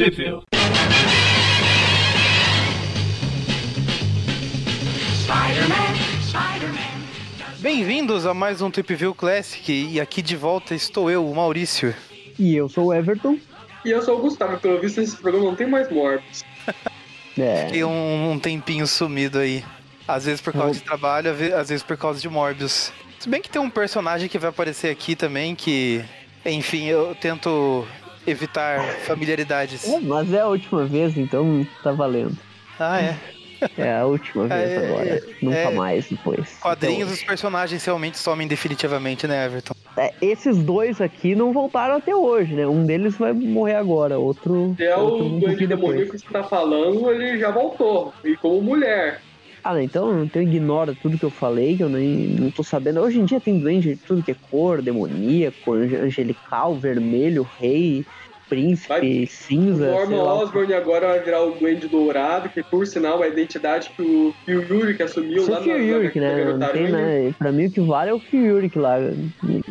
Sheffield. Bem-vindos a mais um Trip View Classic e aqui de volta estou eu, o Maurício. E eu sou o Everton. E eu sou o Gustavo, pelo visto esse programa não tem mais mortos. É. Fiquei um, um tempinho sumido aí. Às vezes por causa de trabalho, às vezes por causa de Morbius. Se bem que tem um personagem que vai aparecer aqui também que, enfim, eu tento evitar familiaridades. É, mas é a última vez, então tá valendo. Ah, é. É a última vez É, agora. é, Nunca é. mais depois. Quadrinhos, os personagens realmente somem definitivamente, né, Everton? Então, é, esses dois aqui não voltaram até hoje, né? Um deles vai morrer agora, outro. Se é outro o um Duende. Demoníaco que você tá falando, ele já voltou. E como mulher. Ah, não, então, então ignora tudo que eu falei, que eu nem não tô sabendo. Hoje em dia tem duende de tudo que é cor, demoníaco, ange- angelical, vermelho, rei, príncipe, Vai- O cinza. sei Norman lá. Osborn agora vai virar o Duende Dourado, que por sinal é a identidade que o, o que assumiu Isso lá é Phil na, na, né? Não tem, né? Pra mim o que vale é o Yurik lá,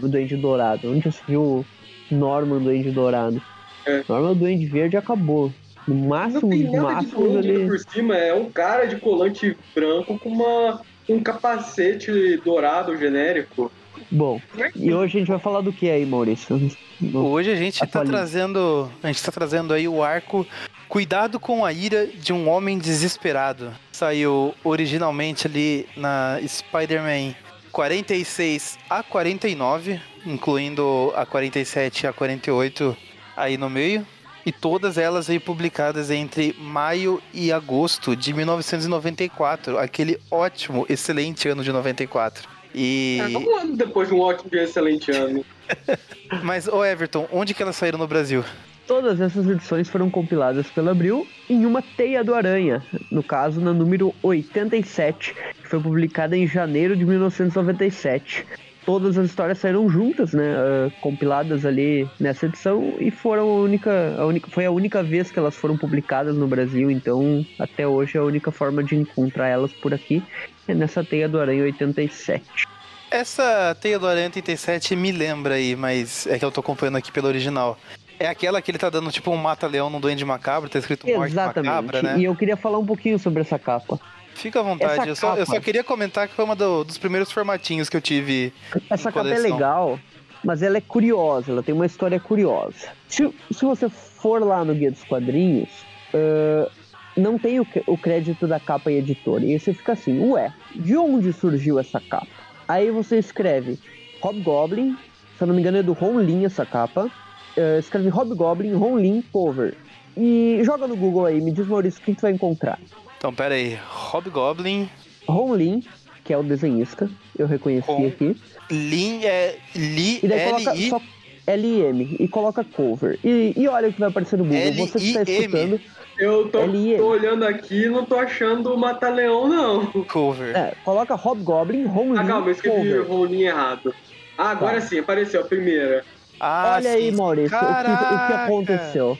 o Duende Dourado. Onde você viu o Norman Duende Dourado? É. Norman Duende Verde acabou. No Não máximo, tem no máximo ele. por cima, é um cara de colante branco com uma, um capacete dourado genérico. Bom, e hoje a gente vai falar do que aí, Maurício? No- Hoje a gente tá Atualiza. trazendo. A gente tá trazendo aí o arco Cuidado com a ira de um homem desesperado. Saiu originalmente ali na Spider-Man 46 a 49, incluindo a 47 e a 48 aí no meio. E todas elas aí publicadas entre maio e agosto de 1994, aquele ótimo, excelente ano de 94. E Ah, um ano depois de um ótimo e excelente ano. mas ô Everton, onde que elas saíram no Brasil? Todas essas edições foram compiladas pela Abril em uma Teia do Aranha, no caso na número 87, que foi publicada em janeiro de 1997. Todas as histórias saíram juntas, né, ah, compiladas ali nessa edição e foram a única, a única, foi a única vez que elas foram publicadas no Brasil, então até hoje a única forma de encontrar elas por aqui é nessa Teia do Aranha 87. Essa Teia do Aranha 87 me lembra aí, mas é que eu tô acompanhando aqui pelo original. É aquela que ele tá dando tipo um mata-leão no Duende Macabro, tá escrito Morte Exatamente. Macabra, né? E eu queria falar um pouquinho sobre essa capa. Fica à vontade. Eu só, eu só queria comentar que foi uma do- dos primeiros formatinhos que eu tive. Essa capa é legal, mas ela é curiosa, ela tem uma história curiosa. Se, se você for lá no Guia dos Quadrinhos, ah, não tem o, o crédito da capa e editora. E aí você fica assim, ué, de onde surgiu essa capa? Aí você escreve Hobgoblin, se eu não me engano é do Ron Lin essa capa. Ah, escreve Hobgoblin, Ron Lin, cover. E joga no Google aí, me diz Maurício, o que tu vai encontrar? Então, pera aí. Hobgoblin, Ron Lin, que é o desenhista, eu reconheci Ron aqui. Lin é Li, E daí coloca L-I. só L-I-M e coloca cover. E, e olha o que vai aparecer no Google. Você que tá L-I-M. escutando. Eu tô, tô olhando aqui e não tô achando o Mata-Leão, não. Cover. É, coloca Hobgoblin, Ron Ah, Lee, calma, eu escrevi o cover. rolinho errado. Ah, agora Tá. sim, apareceu a primeira. Ah, Olha aí, sim. Maurício, o que, o que aconteceu.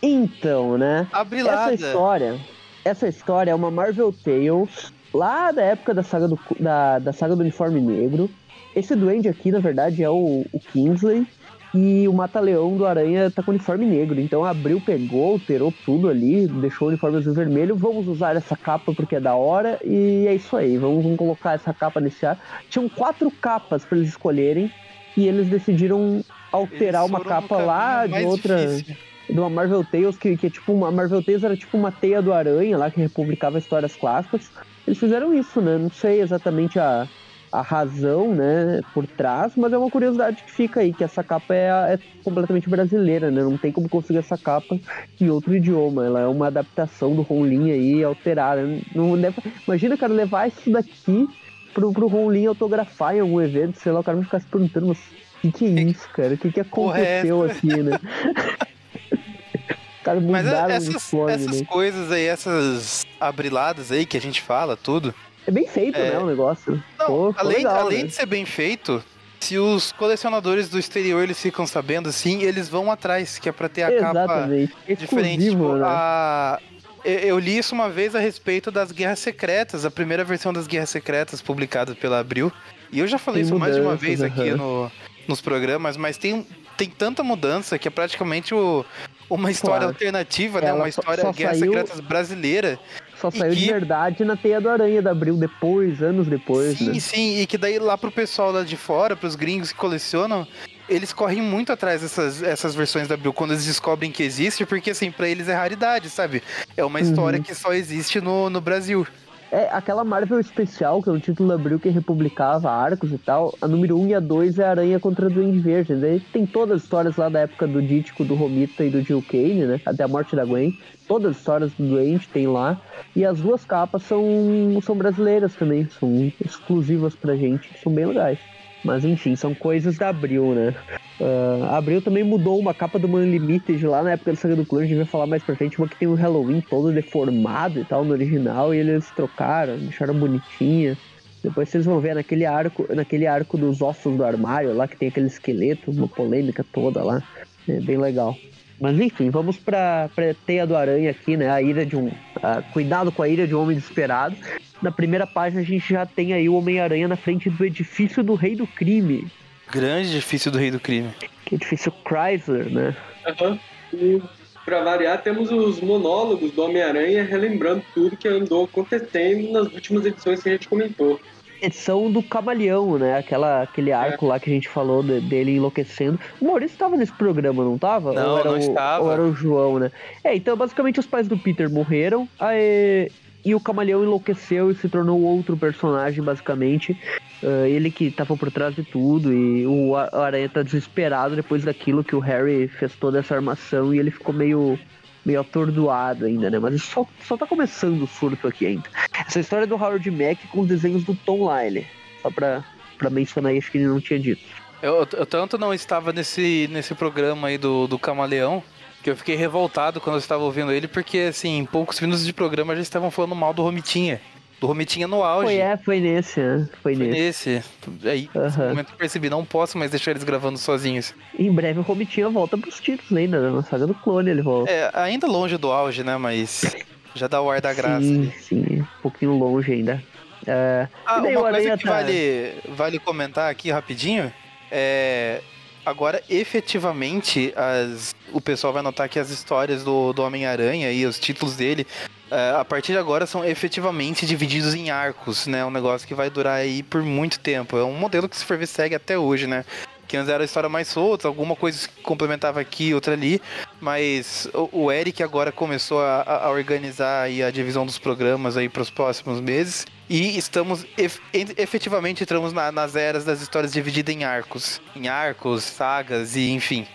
Então, né? Abrilada. Essa história, essa história é uma Marvel Tales lá da época da saga do, da, da saga do uniforme negro. Esse duende aqui, na verdade, é o, o Kingsley. E o Mata-Leão do Aranha tá com uniforme negro. Então a Abril pegou, alterou tudo ali, deixou o uniforme azul vermelho. Vamos usar essa capa porque é da hora. E é isso aí, vamos, vamos colocar essa capa nesse ar. Tinham quatro capas para eles escolherem. E eles decidiram alterar Eles uma capa lá de outra difícil. De uma Marvel Tales, que, que é tipo uma Marvel Tales era tipo uma teia do aranha lá que republicava histórias clássicas. Eles fizeram isso, né? Não sei exatamente a, a razão, né, por trás, mas é uma curiosidade que fica aí, que essa capa é, é completamente brasileira, né? Não tem como conseguir essa capa em outro idioma. Ela é uma adaptação do Ronlin aí alterada. Não deve, imagina, cara, levar isso daqui pro, pro Ronlin autografar em algum evento, sei lá, o cara vai ficar se perguntando, mas o que, que é isso, cara? O que, que é aconteceu aqui, né? Cara, Mas essas, essas né? coisas aí, essas abriladas aí que a gente fala, tudo. É bem feito, É. né, o negócio. Não, Pô, além, legal, além né? de ser bem feito, se os colecionadores do exterior eles ficam sabendo assim, eles vão atrás, que é pra ter a capa Exatamente. diferente. Tipo, né? a... eu- li isso uma vez a respeito das Guerras Secretas, a primeira versão das Guerras Secretas publicada pela Abril. E eu já falei Tem isso mais de uma mudanças, vez aqui aham. no, nos programas, mas tem, tem tanta mudança que é praticamente o, uma história Claro. alternativa, né? Ela Uma história só Guerra saiu- Secretas brasileira. Só saiu de que- verdade na Teia do Aranha da Abril depois, anos depois, Sim, né? sim, e que daí lá pro pessoal lá de fora, pros gringos que colecionam, eles correm muito atrás dessas essas versões da Abril quando eles descobrem que existe, porque assim, pra eles é raridade, sabe? É uma história Uhum. que só existe no, no Brasil. É, aquela Marvel especial, que é o título Abril que republicava arcos e tal, a número 1 e a 2 é Aranha contra Duende Verde. Daí tem todas as histórias lá da época do Dítico, do Romita e do Jill Kane, né? Até a morte da Gwen. Todas as histórias do Duende tem lá. E as duas capas são, são brasileiras também, são exclusivas pra gente, são bem legais. Mas enfim, são coisas da Abril, né? A Abril também mudou uma capa do Man Limited lá na época da Saga do Clã, a gente vai falar mais pra frente, uma que tem o Halloween todo deformado e tal no original, e eles trocaram, deixaram bonitinha. Depois vocês vão ver naquele arco, naquele arco dos ossos do armário lá, que tem aquele esqueleto, uma polêmica toda lá. É bem legal. Mas enfim, vamos pra, pra Teia do Aranha aqui, né? A ira de um. ah, cuidado com a ira de um homem desesperado. Na primeira página a gente já tem aí o Homem-Aranha na frente do edifício do Rei do Crime. Grande difícil do Rei do Crime. Que edifício Chrysler, né? Aham. E pra variar, temos os monólogos do Homem-Aranha relembrando tudo que andou acontecendo nas últimas edições que a gente comentou. Edição do Camaleão, né? Aquela, aquele arco lá que a gente falou de- dele enlouquecendo. O Maurício tava nesse programa, não tava? Não, ou era não o, estava. Ou era o João, né? É, então basicamente os pais do Peter morreram. Aí, e o Camaleão enlouqueceu e se tornou outro personagem, basicamente. Ah, ele que tava por trás de tudo. E o Aranha tá desesperado depois daquilo que o Harry fez toda essa armação. E ele ficou meio meio atordoado ainda, né? Mas só, só tá começando o surto aqui ainda. Essa história é do Howard Mack com os desenhos do Tom Lyle. Só pra, pra mencionar acho que ele não tinha dito. Eu, eu tanto não estava nesse, nesse programa aí do, do Camaleão, que eu fiquei revoltado quando eu estava ouvindo ele, porque assim, em poucos minutos de programa já estavam falando mal do Romitinha. Do Romitinha no auge. Foi, é, foi nesse, né? Foi Foi nesse. nesse. Aí, nesse Aham. momento eu percebi, não posso mais deixar eles gravando sozinhos. Em breve o Romitinha volta pros títulos ainda, né? na saga do clone ele volta. É, ainda longe do auge, né? Mas já dá o ar da graça. sim, ali. sim, um pouquinho longe ainda. É, Ah, uma coisa Aranha que tá- vale, vale comentar aqui rapidinho é. Agora, efetivamente, as, o pessoal vai notar que as histórias do, do Homem-Aranha e os títulos dele, é, a partir de agora, são efetivamente divididos em arcos, né? Um negócio que vai durar aí por muito tempo. É um modelo que, se ver, segue até hoje, né? Que antes era história mais solta, alguma coisa se complementava aqui, outra ali. Mas o, o Eric agora começou a, a organizar aí a divisão dos programas aí para os próximos meses. E estamos, ef- en- efetivamente, entramos na- nas eras das histórias divididas em arcos. Em arcos, sagas e enfim.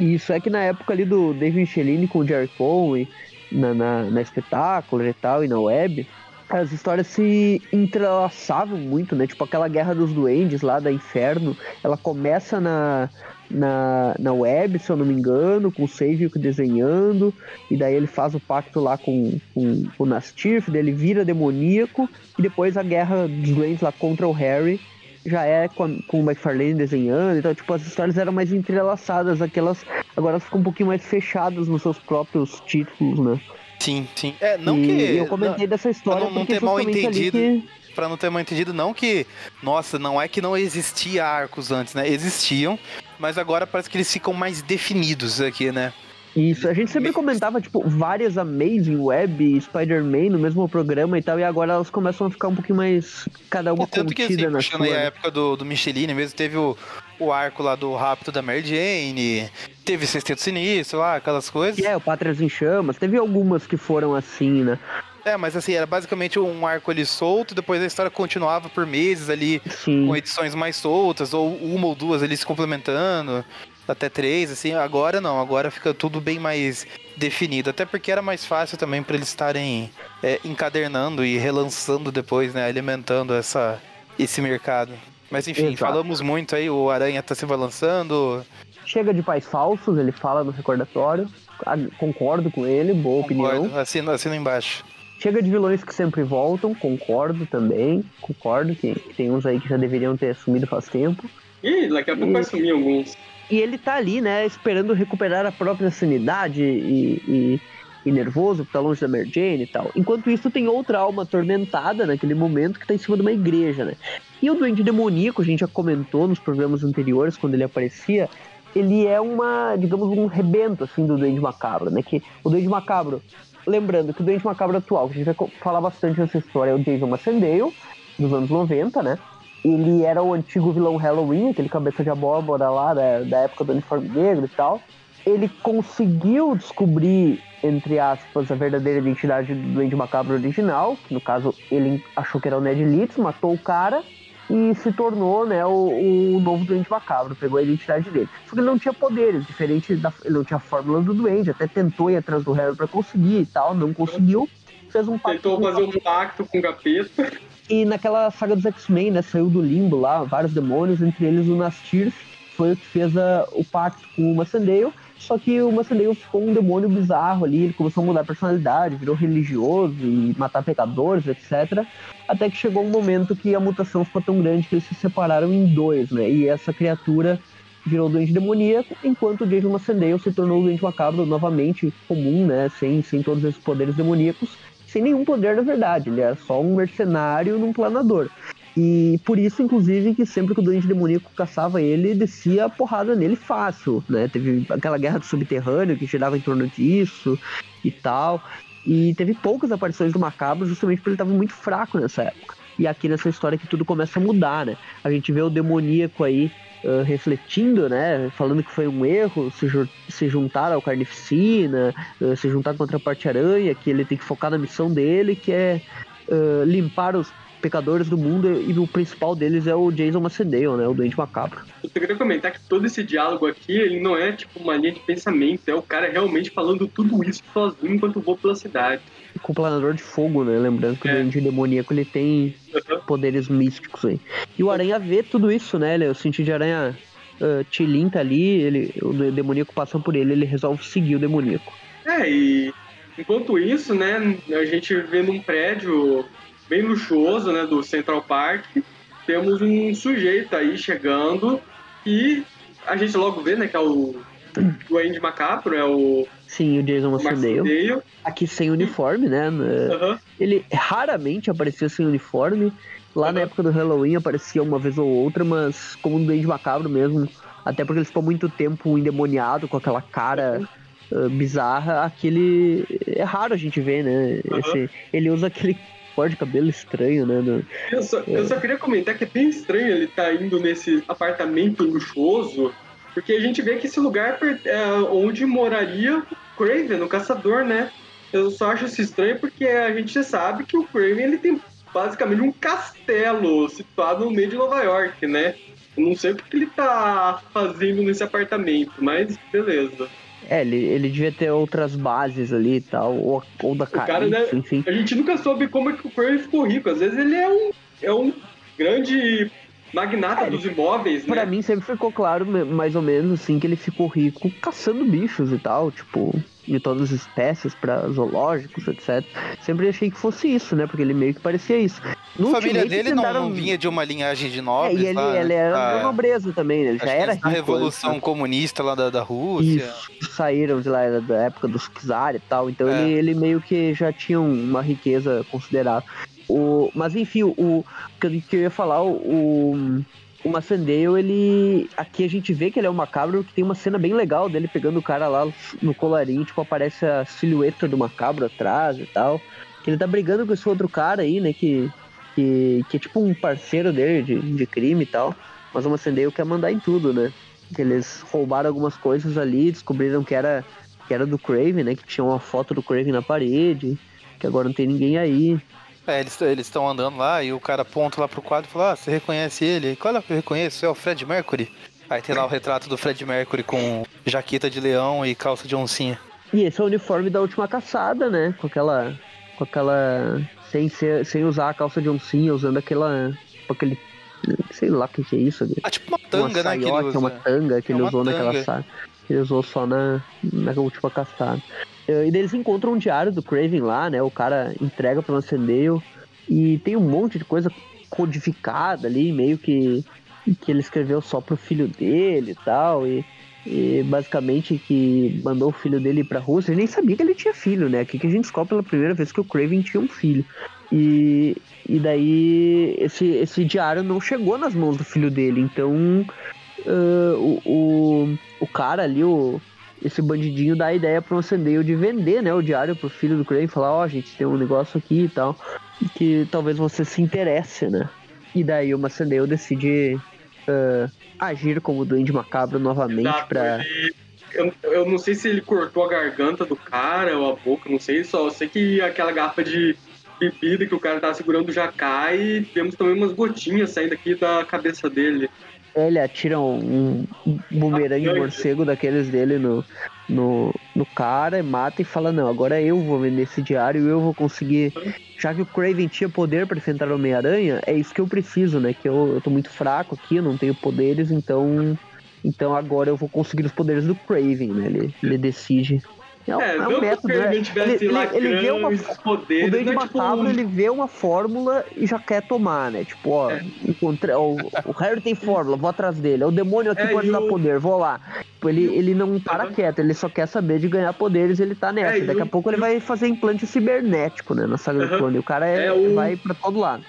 Isso é que na época ali do David Michelini com o Jerry Conway, na, na, na espetáculo e tal, e na web, as histórias se entrelaçavam muito, né? Tipo aquela Guerra dos Duendes lá da Inferno, ela começa na, na, na web, se eu não me engano, com o Saviour desenhando, e daí ele faz o pacto lá com, com, com o Nastif, daí ele vira demoníaco, e depois a Guerra dos Duendes lá contra o Harry, já é com, a- com o McFarlane desenhando, então, tipo, as histórias eram mais entrelaçadas, aquelas agora elas ficam um pouquinho mais fechadas nos seus próprios títulos, né? Sim, sim. É, não e que. eu comentei dessa história não- não porque ter mal entendido. que- Pra não ter mal entendido, não que. Nossa, não é que não existia arcos antes, né? Existiam, mas agora parece que eles ficam mais definidos aqui, né? Isso, a gente sempre comentava, tipo, várias Amazing Web Spider-Man no mesmo programa e tal, e agora elas começam a ficar um pouquinho mais. cada uma É, tanto que assim, na puxando sua. aí a né? época do, do Michelin mesmo, teve o, o arco lá do Rapto da Mary Jane, teve Sexteto Sinistro lá, aquelas coisas. É, o Pátrias em Chamas, teve algumas que foram assim, né? É, mas assim, era basicamente um arco ali solto, depois a história continuava por meses ali, Sim. com edições mais soltas, ou uma ou duas ali se complementando, até três, assim. Agora não, agora fica tudo bem mais definido, até porque era mais fácil também para eles estarem é, encadernando e relançando depois, né, alimentando essa, esse mercado. Mas enfim, Exato. falamos muito aí, o Aranha tá se balançando, Chega de pais falsos, ele fala no recordatório. Ah, Concordo com ele, boa opinião. concordo, assino, assino embaixo. Chega de vilões que sempre voltam, concordo também. Concordo que, que tem uns aí que já deveriam ter assumido faz tempo. Ih, daqui a pouco vai sumir alguns. E ele tá ali, né, esperando recuperar a própria sanidade e, e, e nervoso, porque tá longe da Mary Jane e tal. Enquanto isso, tem outra alma atormentada naquele momento que tá em cima de uma igreja, né? E o Duende Demoníaco, a gente já comentou nos programas anteriores, quando ele aparecia, ele é uma, digamos, um rebento, assim, do Duende Macabro, né? Que o Duende Macabro, lembrando que o Duende Macabro atual, que a gente vai falar bastante nessa história, é o Jason Macendale, dos anos 90, né? Ele era o antigo vilão Halloween, aquele cabeça de abóbora lá da, da época do uniforme negro e tal. Ele conseguiu descobrir, entre aspas, a verdadeira identidade do Duende Macabro original, que no caso ele achou que era o Ned Leeds, matou o cara e se tornou né, o, o novo Duende Macabro, pegou a identidade dele. Só que ele não tinha poderes, diferente da. Ele não tinha a fórmula do Duende, até tentou ir atrás do Harry para conseguir e tal, não conseguiu. Fez um pacto. Tentou fazer um pacto com o capeta. E naquela saga dos X-Men, né? Saiu do limbo lá, vários demônios, entre eles o Nastir, foi o que fez a, o pacto com o Massandale. Só que o Massandale ficou um demônio bizarro ali, ele começou a mudar a personalidade, virou religioso e matar pecadores, etc. Até que chegou um momento que a mutação ficou tão grande que eles se separaram em dois, né? E essa criatura virou doente demoníaco, enquanto o Jason Massandale se tornou doente macabro novamente comum, né? Sem, sem todos esses poderes demoníacos sem nenhum poder na verdade. Ele era só um mercenário num planador. E por isso, inclusive, que sempre que o doente demoníaco caçava ele, descia a porrada nele fácil, né? Teve aquela guerra do subterrâneo que girava em torno disso e tal. E teve poucas aparições do Macabro justamente porque ele estava muito fraco nessa época. E aqui nessa história que tudo começa a mudar, né? A gente vê o demoníaco aí uh, refletindo, né? Falando que foi um erro se, ju se juntar ao Carnificina, uh, se juntar contra a Parte Aranha, que ele tem que focar na missão dele, que é uh, limpar os pecadores do mundo e o principal deles é o Jason Macedale, né? O Doente Macabro. Eu queria comentar que todo esse diálogo aqui, ele não é tipo uma linha de pensamento, é o cara realmente falando tudo isso sozinho enquanto voa pela cidade. Com o planador de fogo, né? Lembrando que é. o Doente Demoníaco ele tem uhum. poderes místicos aí. E o Aranha vê tudo isso, né? O sentido de Aranha uh, Tilin tá ali, ele, o demoníaco passa por ele, ele resolve seguir o demoníaco. É, e enquanto isso, né, a gente vê num prédio bem luxuoso, né, do Central Park. Temos um sujeito aí chegando e a gente logo vê, né, que é o Duende Macabro, é o Sim, o Jason Marcendale. Aqui sem uniforme, né? Uhum. Ele raramente aparecia sem uniforme. Lá uhum. na época do Halloween aparecia uma vez ou outra, mas como um Duende Macabro mesmo. Até porque ele ficou muito tempo endemoniado com aquela cara uhum. uh, bizarra. Aquele. É raro a gente ver, né? Esse... Ele usa aquele cor de cabelo estranho, né? No... Eu, só, é. eu só queria comentar que é bem estranho ele estar tá indo nesse apartamento luxuoso, porque a gente vê que esse lugar é onde moraria o Craven, o caçador, né? Eu só acho isso estranho porque a gente sabe que o Craven ele tem basicamente um castelo situado no meio de Nova York, né? Eu não sei o que ele tá fazendo nesse apartamento, mas beleza. É, ele, ele devia ter outras bases ali e tal, ou, ou da cara, né, enfim. A gente nunca soube como é que o Curry ficou rico. Às vezes ele é um, é um grande magnata é, dos imóveis, né? Pra mim sempre ficou claro, mais ou menos, assim, que ele ficou rico caçando bichos e tal, tipo de todas as espécies para zoológicos, etc. Sempre achei que fosse isso, né? Porque ele meio que parecia isso. No a família dele tentaram... não, vinha de uma linhagem de nobres. É, e ele, lá, ele era a... nobreza também, né? Ele já era rico. A revolução antes, comunista lá da, da Rússia. Isso, saíram de lá da época dos czar e tal. Então é. ele, ele meio que já tinha uma riqueza considerável. O, mas enfim, o, que, eu ia falar, o, o Macendale, ele. Aqui a gente vê que ele é um macabro, que tem uma cena bem legal dele pegando o cara lá no colarinho, tipo, aparece a silhueta do macabro atrás e tal. Ele tá brigando com esse outro cara aí, né? Que, que, que é tipo um parceiro dele de, de crime e tal. Mas o Macendale quer mandar em tudo, né? Que eles roubaram algumas coisas ali, descobriram que era, que era do Craven, né? Que tinha uma foto do Craven na parede, que agora não tem ninguém aí. É, eles estão andando lá e o cara aponta lá pro quadro e fala: Ah, você reconhece ele? Qual é que eu reconheço? É o Fred Mercury. Aí tem lá o retrato do Fred Mercury com jaqueta de leão e calça de oncinha. E esse é o uniforme da última caçada, né? Com aquela. Com aquela. Sem, ser, sem usar a calça de oncinha, usando aquela. aquele. Sei lá o que, que é isso. Ah, tipo uma tanga, uma né? Que ele usa. uma tanga que é ele usou tanga. naquela. Ele usou só na, na última caçada. Eh, e daí eles encontram um diário do Craven lá, né? O cara entrega pro Lancendale e tem um monte de coisa codificada ali, meio que que ele escreveu só pro filho dele e tal, e, e basicamente que mandou o filho dele pra Rússia. Ele nem sabia que ele tinha filho, né? Aqui que a gente descobre pela primeira vez que o Craven tinha um filho. E, e daí esse, esse diário não chegou nas mãos do filho dele, então uh, o, o, o cara ali, o, esse bandidinho dá a ideia pro Sandale de vender, né, o diário pro filho do Craven, falar, ó, oh, gente, tem um negócio aqui e tal, que talvez você se interesse, né? E daí o Macendale decide uh, agir como Duende Macabro novamente para eu, eu não sei se ele cortou a garganta do cara ou a boca, não sei, só sei que aquela garrafa de bebida que o cara tava segurando já cai e temos também umas gotinhas saindo aqui da cabeça dele. Ele atira um, um bumerangue morcego daqueles dele no, no, no cara, mata e fala: Não, agora eu vou vender esse diário e eu vou conseguir. Já que o Craven tinha poder para enfrentar o Homem-Aranha, é isso que eu preciso, né? Que eu, eu tô muito fraco aqui, eu não tenho poderes, então então agora eu vou conseguir os poderes do Craven, né? Ele, ele decide. É, é, é um método, né? Ele, ele, ele, vê uma, poderes, o Duende Macabro, tipo... ele vê uma fórmula e já quer tomar, né? Tipo, ó, é. encontrei, ó, o Harry tem fórmula, vou atrás dele. O demônio aqui é, pode dar o... poder, vou lá. Tipo, ele, ele não para uhum. quieto, ele só quer saber de ganhar poderes ele tá nessa. É, Daqui a pouco ele vai fazer implante cibernético, né? Na saga uhum. do clone. O cara é, é o... vai pra todo lado.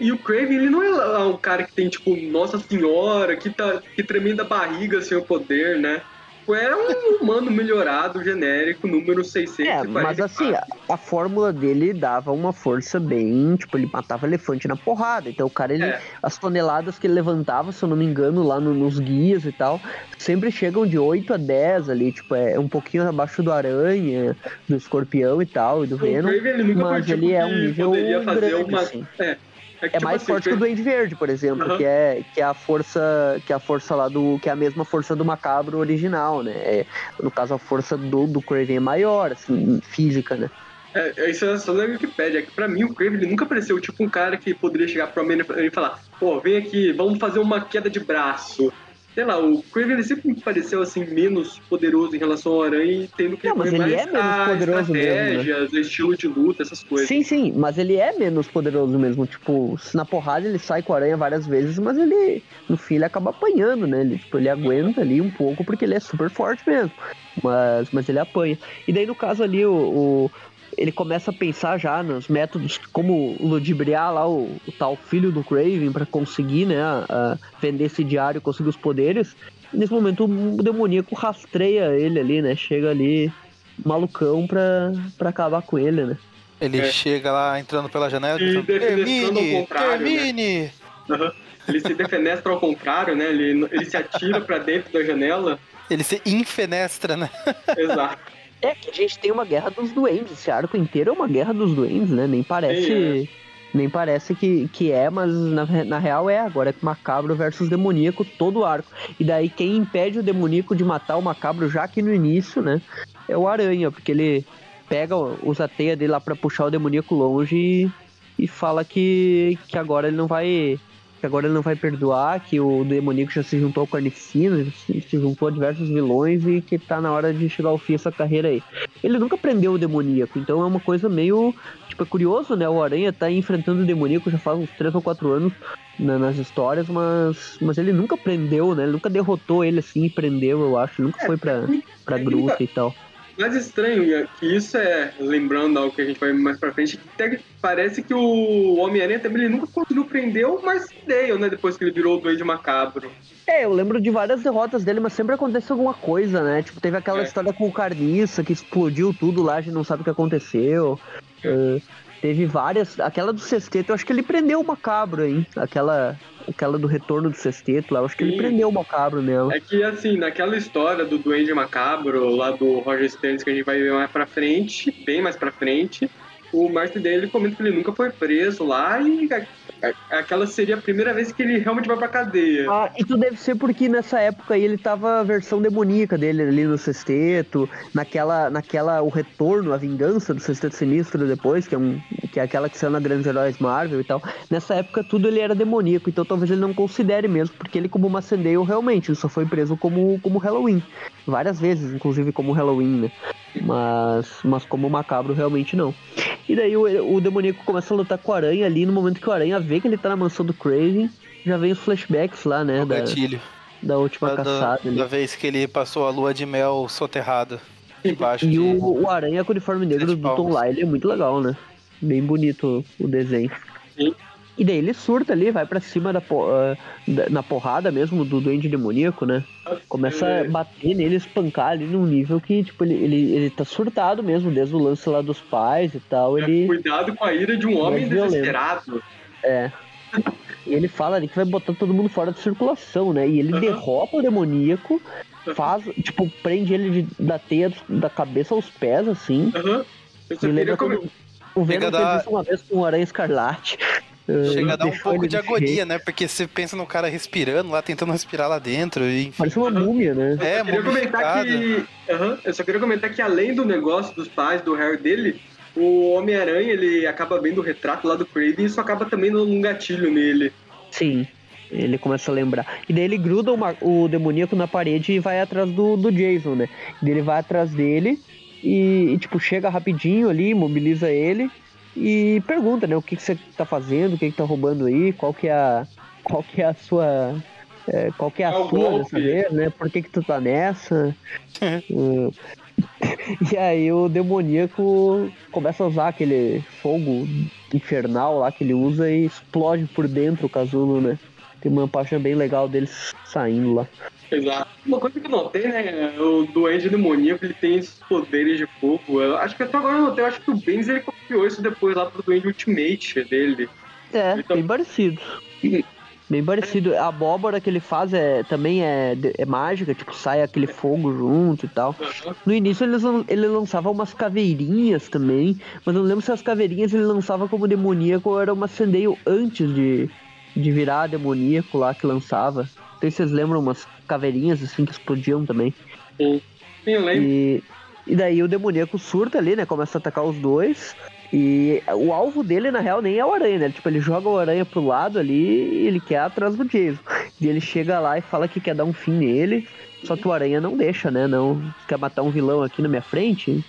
E o Craven, ele não é um cara que tem, tipo, Nossa Senhora, que, tá, que tremenda barriga sem o poder, né? Tipo, é um humano melhorado, genérico, número 640. É, mas assim, a, a, fórmula dele dava uma força bem, tipo, ele matava elefante na porrada. Então o cara, ele, é. as toneladas que ele levantava, se eu não me engano, lá no, nos guias e tal, sempre chegam de 8 a 10 ali, tipo, é um pouquinho abaixo do aranha, do escorpião e tal, e do Venom. Mas tipo ele é um nível grande, uma... assim. É. É, é tipo mais assim, forte que o Duende Verde, por exemplo, uhum. que, é, que é a força que é a força lá do que é a mesma força do Macabro original, né? É, no caso a força do do Craven é maior, assim, física, né? É, é isso é só da Wikipedia, que pra mim o Craven ele nunca pareceu tipo um cara que poderia chegar pro homem e falar, pô, vem aqui, vamos fazer uma queda de braço sei lá, o Craven ele sempre me pareceu assim menos poderoso em relação ao Aranha, tendo que não, mas ele é menos poderoso mesmo, né? estilo de luta, essas coisas. Sim, sim, mas ele é menos poderoso mesmo, tipo, na porrada ele sai com a Aranha várias vezes, mas ele no fim ele acaba apanhando, né? Ele tipo, ele aguenta ali um pouco porque ele é super forte mesmo. Mas, mas ele apanha. E daí, no caso ali, o, o ele começa a pensar já nos métodos como ludibriar lá o, o tal filho do Craven para conseguir, né, a, a vender esse diário, conseguir os poderes. E nesse momento o demoníaco rastreia ele ali, né? Chega ali malucão pra, pra acabar com ele, né? Ele é. chega lá entrando pela janela e termine, termine! Né? Uhum. Ele se defenestra ao contrário, né? Ele, ele se atira para dentro da janela. Ele se infenestra, né? Exato. É que a gente tem uma guerra dos duendes. Esse arco inteiro é uma guerra dos duendes, né? Nem parece. É. Nem parece que, que é, mas na, na real é. Agora é macabro versus demoníaco, todo o arco. E daí quem impede o demoníaco de matar o macabro já aqui no início, né? É o aranha, porque ele pega, usa a teia dele lá pra puxar o demoníaco longe e, e fala que, que agora ele não vai que agora ele não vai perdoar, que o demoníaco já se juntou ao Carnificina, se, se juntou a diversos vilões e que tá na hora de chegar ao fim essa carreira aí. Ele nunca prendeu o demoníaco, então é uma coisa meio. Tipo, é curioso, né? O Aranha tá enfrentando o demoníaco já faz uns 3 ou 4 anos na, nas histórias, mas, mas ele nunca prendeu, né? Ele nunca derrotou ele assim e prendeu, eu acho. Ele nunca foi pra, pra gruta e tal mais estranho é que isso é, lembrando algo que a gente vai mais pra frente, que parece que o Homem-Aranha também ele nunca conseguiu prender o Marcelo, né? Depois que ele virou o Duende Macabro. É, eu lembro de várias derrotas dele, mas sempre acontece alguma coisa, né? Tipo, teve aquela é. história com o Carniça que explodiu tudo lá, a gente não sabe o que aconteceu. É. Uh, teve várias. Aquela do sexteto, eu acho que ele prendeu o macabro, hein? Aquela aquela do retorno do sexteto lá, eu acho que Sim. ele prendeu o macabro nela. É que assim, naquela história do Duende Macabro, lá do Roger Stearns, que a gente vai ver mais pra frente, bem mais pra frente, o Martin dele comenta que ele nunca foi preso lá e aquela seria a primeira vez que ele realmente vai pra cadeia. Ah, isso deve ser porque nessa época aí ele tava a versão demoníaca dele ali no sexteto, naquela, naquela o retorno, a vingança do sexteto sinistro depois, que é, um, que é aquela que saiu na Grandes Heróis Marvel e tal. Nessa época tudo ele era demoníaco, então talvez ele não considere mesmo, porque ele como Macendale realmente, ele só foi preso como, como Halloween. Várias vezes, inclusive como Halloween, né? Mas, mas como macabro realmente não. E daí o, o demoníaco começa a lutar com o Aranha ali, no momento que o Aranha vê que ele tá na mansão do Craven, já vem os flashbacks lá, né? O da, gatilho. Da última da, caçada. Da, da vez que ele passou a lua de mel soterrada. Embaixo e de... o, o Aranha com o uniforme negro do Tom Lyle é muito legal, né? Bem bonito o desenho. Sim. E daí ele surta ali, vai pra cima da, ah, da- na porrada mesmo do Duende Demoníaco, né? Começa É. a bater nele, espancar ali num nível que, tipo, ele, ele, ele tá surtado mesmo, desde o lance lá dos pais e tal. Ele, Cuidado com a ira de um homem é violento. desesperado. É. E ele fala ali que vai botar todo mundo fora de circulação, né? E ele derrota o demoníaco, faz, tipo, prende ele de- da teia da cabeça aos pés, assim. Aham. Eu só E queria lembra quando o Venom a fez dar- isso uma vez com o Aranha Escarlate. Chega a dar um deixou pouco ele de agonia, jeito. né? Porque você pensa no cara respirando lá, tentando respirar lá dentro. E. Parece uma múmia, né? Eu É, só queria comentar que. Aham, Eu só queria comentar que além do negócio dos pais, do Harry dele, o Homem-Aranha ele acaba vendo o retrato lá do Craven e isso acaba também dando um gatilho nele. Sim. Ele começa a lembrar. E daí ele gruda o, ma- o demoníaco na parede e vai atrás do, do Jason, né? E daí ele vai atrás dele e, e, tipo, chega rapidinho ali, mobiliza ele e pergunta, né? O que, que você tá fazendo, o que, que tá roubando aí, qual que é a. Qual que é a sua. é, qual que é a Qual sua golpe? dessa vez, né? Por que, que tu tá nessa? Uh, e aí o demoníaco começa a usar aquele fogo infernal lá que ele usa e explode por dentro o casulo, né? Tem uma página bem legal deles saindo lá. Exato. Uma coisa que eu notei, né? O Duende Demoníaco ele tem esses poderes de fogo. Eu acho que até agora eu notei, eu acho que o Benz ele copiou isso depois lá pro Duende Ultimate dele. É, Então- bem parecido. Bem parecido. A abóbora que ele faz é, também é, é mágica, tipo, sai aquele fogo junto e tal. No início eles, ele lançava umas caveirinhas também, mas eu não lembro se as caveirinhas ele lançava como demoníaco ou era uma Sendeio antes de, de virar demoníaco lá que lançava. Não sei se vocês lembram umas caveirinhas assim que explodiam também. Sim, eu lembro. E, e daí o demoníaco surta ali, né? Começa a atacar os dois. E o alvo dele, na real, nem é o aranha, né? Tipo, ele joga o aranha pro lado ali e ele quer atrás do Jason. E ele chega lá e fala que quer dar um fim nele. Só que o aranha não deixa, né? Não quer matar um vilão aqui na minha frente.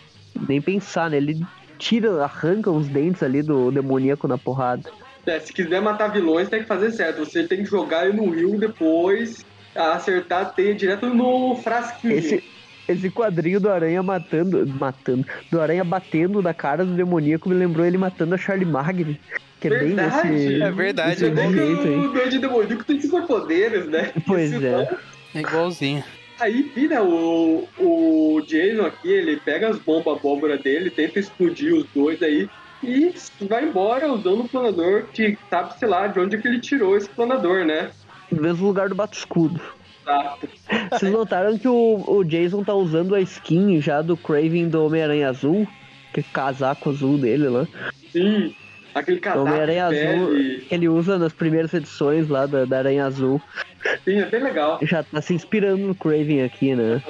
Nem pensar, né? Ele tira, arranca uns dentes ali do demoníaco na porrada. É, se quiser matar vilões, tem que fazer certo. Você tem que jogar ele no rio depois, acertar a teia direto no frasquinho. Esse, esse quadrinho do Aranha matando. Matando. Do Aranha batendo na cara do demoníaco me lembrou ele matando a Charlie Magni. Que é bem Verdade. nesse. É verdade, que jeito aí. o Demoníaco tem superpoderes, né? Pois Esse é. É igualzinho. Aí vira o, o Jason aqui, ele pega as bombas abóbora dele, tenta explodir os dois aí e vai embora usando o planador que sabe, sei lá, de onde é que ele tirou esse planador, né? No mesmo lugar do Bato Escudo. Vocês notaram que o, o Jason tá usando a skin já do Craven do Homem-Aranha Azul? Que casaco azul dele lá. Sim, aquele casaco Homem-Aranha Azul que ele usa nas primeiras edições lá da, da Aranha Azul. Sim, é bem legal. Já tá se inspirando no Craven aqui, né?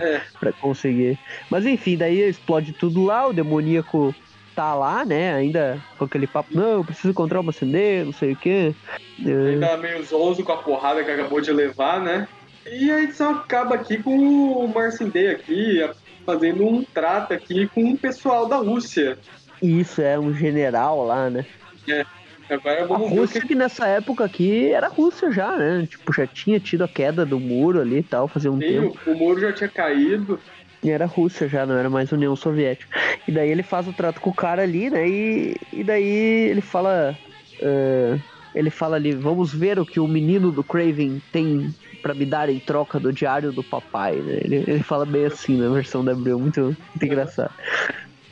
É. pra conseguir. Mas enfim, daí explode tudo lá, o demoníaco tá lá, né? Ainda com aquele papo, não, eu preciso encontrar uma acender, não sei o quê. Ele É, tá meio zonzo com a porrada que acabou de levar, né? E a edição acaba aqui com o Marcin Day aqui, fazendo um trato aqui com o pessoal da Rússia. Isso é um general lá, né? Agora A vamos ver o Rússia que que nessa época aqui era Rússia já, né? Tipo, já tinha tido a queda do muro ali e tal, fazia um tem. tempo. O muro já tinha caído. E era Rússia já, não era mais União Soviética. E daí ele faz o trato com o cara ali, né? E, e daí ele fala. eh, ele fala ali, vamos ver o que o menino do Craven tem pra me dar em troca do diário do papai, né? Ele, ele fala bem assim na versão da Abril, muito, muito engraçado.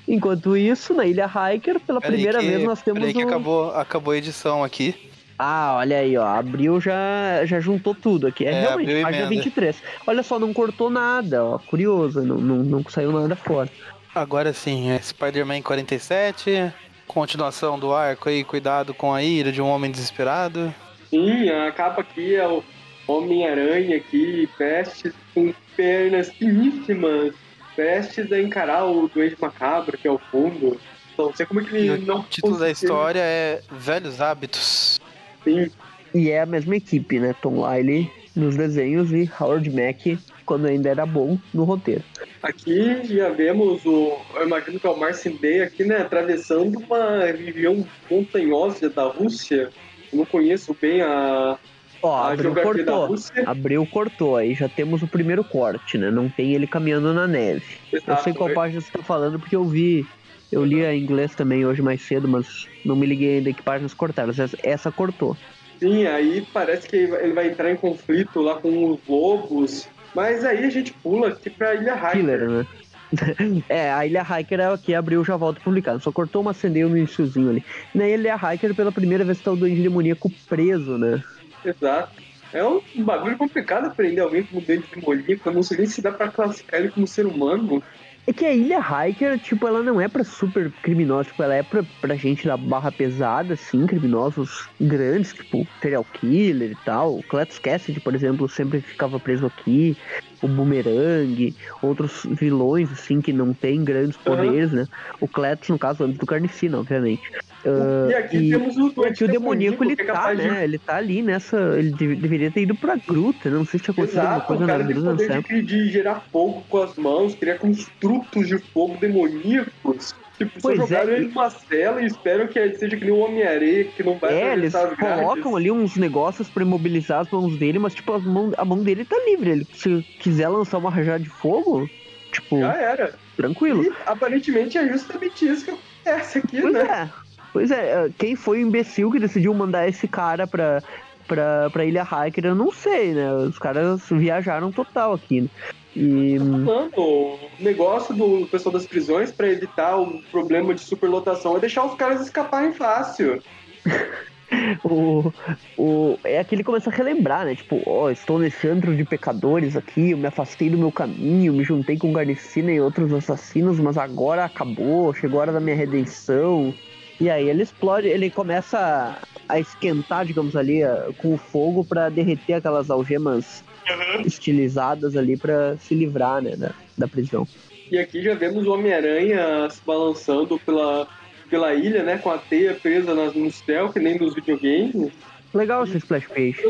Enquanto isso, na Ilha Hiker, pela Peraí primeira que- vez nós temos peraí que o... acabou, acabou a edição aqui. Ah, olha aí, ó. Abril já, já juntou tudo aqui. É, É, realmente, página emenda. 23. Olha só, não cortou nada, ó. Curioso, não, não, não saiu nada fora. Agora sim, é Spider-Man 47, continuação do arco aí, cuidado com a ira de um homem desesperado. Sim, a capa aqui é o Homem-Aranha aqui, prestes com pernas finíssimas, prestes a encarar o Duende Macabro, que é o fundo. Não sei como é que E ele o não título da conseguiu, história é Velhos Hábitos. Sim, E é a mesma equipe, né? Tom Wiley nos desenhos e Howard Mack, quando ainda era bom, no roteiro. Aqui já vemos o. Eu imagino que é o Marcin Day aqui, né? Atravessando uma região montanhosa da Rússia. Eu não conheço bem a, Ó, a abriu, cortou. Abriu, cortou. Aí já temos o primeiro corte, né? Não tem ele caminhando na neve. Eu Exato, sei qual né? página você tá falando porque eu vi Eu li em inglês também hoje mais cedo, mas não me liguei ainda que páginas cortaram. Essa, essa cortou. Sim, aí parece que ele vai entrar em conflito lá com os lobos. Mas aí a gente pula aqui pra Ilha Hiker. Killer, né? é, a Ilha Hiker é o que abriu já volta publicado. Só cortou uma acendeu no iníciozinho ali. Na Ilha Hiker, pela primeira vez, tá o doente demoníaco preso, né? Exato. É um bagulho complicado aprender alguém como doente demoníaco. Eu não sei nem se dá pra classificar ele como ser humano. É que a Ilha Hiker, tipo, ela não é pra super criminosos, tipo, ela é pra, pra gente da barra pesada, assim, criminosos grandes, tipo, serial killer e tal. Cletus Cassidy, por exemplo, sempre ficava preso aqui. O Boomerang, outros vilões, assim, que não tem grandes poderes, uhum. né? O Cletus, no caso, antes do Carnicina, obviamente. Uh, e aqui e, temos o aqui o demoníaco, ele é tá, né? De... Ele tá ali nessa. Ele de, deveria ter ido pra gruta, né? Não sei se tinha acontecido Exato, alguma coisa o cara na tem poder de, de, gerar fogo com as mãos, criar construtos de fogo demoníacos. Tipo, pois só jogaram é, ele numa cela e esperam que seja que nem um Homem-Areia, que não vai É, eles colocam ali uns negócios pra imobilizar as mãos dele, mas tipo, mão, a mão dele tá livre. Ele, se quiser lançar uma rajada de fogo, tipo. Já era. Tranquilo. E aparentemente é justamente isso que acontece aqui, pois né? É. Pois é, é, quem foi o imbecil que decidiu mandar esse cara pra, pra, pra Ilha Hiker, eu não sei, né? Os caras viajaram total aqui, né? E... Mano, o negócio do pessoal das prisões para evitar o problema de superlotação é deixar os caras escaparem fácil. o, o, é que ele começa a relembrar, né? Tipo, ó, oh, estou nesse antro de pecadores aqui, eu me afastei do meu caminho, me juntei com Garnicina e outros assassinos, mas agora acabou, chegou a hora da minha redenção. E aí ele explode, ele começa a esquentar, digamos ali, com o fogo para derreter aquelas algemas uhum. estilizadas ali para se livrar, né, da, da prisão. E aqui já vemos o Homem-Aranha se balançando pela, pela ilha, né, com a teia presa nas, no céu, que nem nos videogames. Legal esse splash page.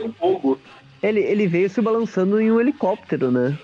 Ele, ele veio se balançando em um helicóptero, né?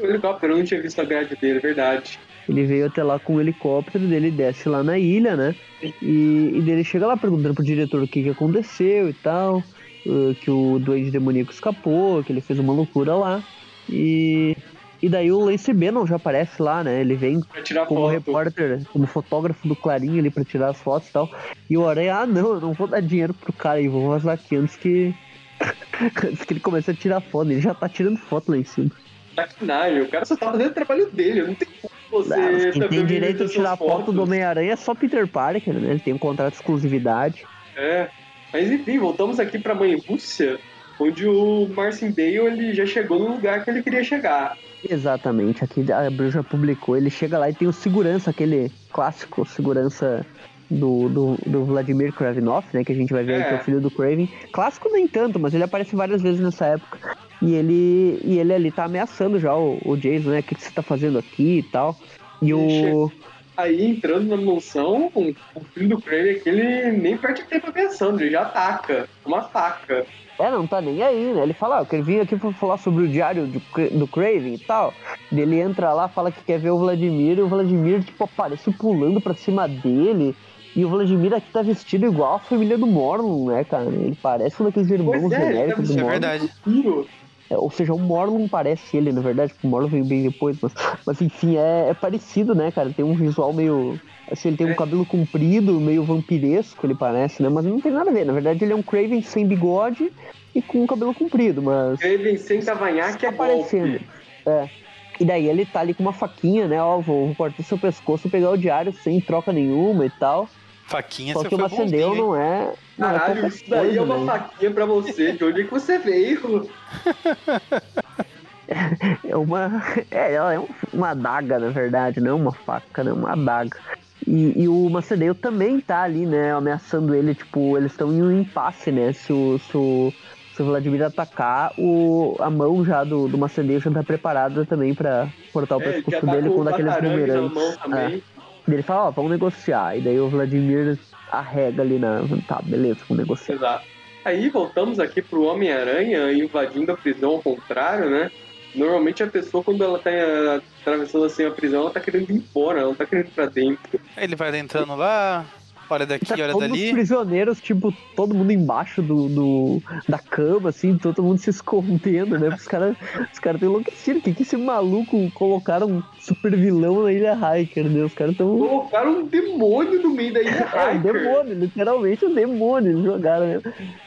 Um helicóptero, eu não tinha visto a grade dele, é verdade. Ele veio até lá com um helicóptero, dele desce lá na ilha, né? E, e dele chega lá perguntando pro diretor o que, que aconteceu e tal. Uh, que o doente demoníaco escapou, que ele fez uma loucura lá. E, e daí o Lance Bannon já aparece lá, né? Ele vem como foto. repórter, como fotógrafo do Clarim ali pra tirar as fotos e tal. E o Aranha, ah não, eu não vou dar dinheiro pro cara e vou vazar aqui antes que. antes que ele comece a tirar foto. Ele já tá tirando foto lá em cima. Sacanagem, o cara só tá fazendo o trabalho dele, não tem como você. Não, quem tem direito de tirar foto do Homem-Aranha é só Peter Parker, né? Ele tem um contrato de exclusividade. É. Mas enfim, voltamos aqui pra Mãe Rússia, onde o Marcin Bale ele já chegou no lugar que ele queria chegar. Exatamente, aqui a Abril já publicou. Ele chega lá e tem o segurança, aquele clássico segurança do, do, do Vladimir Kravinov, né? Que a gente vai ver é. que é o filho do Craven. Clássico nem tanto, mas ele aparece várias vezes nessa época. E ele, e ele ali tá ameaçando já o, o Jason, né? O que, que você tá fazendo aqui e tal. E o. Aí entrando na mansão, o filho do Craven aqui, ele nem perde tempo pensando, ele já ataca. Uma faca. É, não tá nem aí, né? Ele fala, ah, eu vir aqui pra falar sobre o diário do, do Craven e tal. Ele entra lá, fala que quer ver o Vladimir, e o Vladimir, tipo, aparece pulando pra cima dele. E o Vladimir aqui tá vestido igual a família do Morlun, né, cara? Ele parece um daqueles irmãos é, genéricos do Morlun. É verdade. É, ou seja, o Morlun parece ele, na verdade, porque o Morlun veio bem depois, mas, mas enfim, é, é, parecido, né, cara? Tem um visual meio. Assim, ele tem um é. cabelo comprido, meio vampiresco, ele parece, né? Mas não tem nada a ver. Na verdade, ele é um Craven sem bigode e com um cabelo comprido, mas. Craven sem cavanhaque é aparecendo. É. E daí ele tá ali com uma faquinha, né? Ó, vou cortar seu pescoço, pegar o diário sem troca nenhuma e tal. Faquinha Só que o Macedeu não é. Não é Caralho, é isso daí coisa, é uma né? faquinha pra você. De onde é que você veio? é uma. É, ela é uma adaga, na verdade, não uma faca, né? Uma adaga. E, e o Macedeu também tá ali, né? Ameaçando ele, tipo, eles estão em um impasse, né? Se o, se o, se o Vladimir atacar, o, a mão já do, do Macedeu já tá preparada também pra cortar o é, pescoço tá dele com, com daqueles bumerangues. Ele fala, ó, vamos negociar. E daí o Vladimir arrega ali na. Tá, beleza, vamos negociar. Exato. Aí voltamos aqui pro Homem-Aranha invadindo a prisão ao contrário, né? Normalmente a pessoa, quando ela tá eh, atravessando assim a prisão, ela tá querendo ir embora, ela não tá querendo ir pra dentro. Ele vai entrando lá, Olha daqui, Tá olha todos os dali. prisioneiros, tipo, todo mundo embaixo do, do- da cama, assim, todo mundo se escondendo, né? Os caras os cara tão enlouquecidos. O que, que esse maluco colocaram um super vilão na Ilha Hiker, né? Os caras tão. Colocaram um demônio no meio da ilha É, um Hiker. demônio, literalmente um demônio. Eles jogaram, né?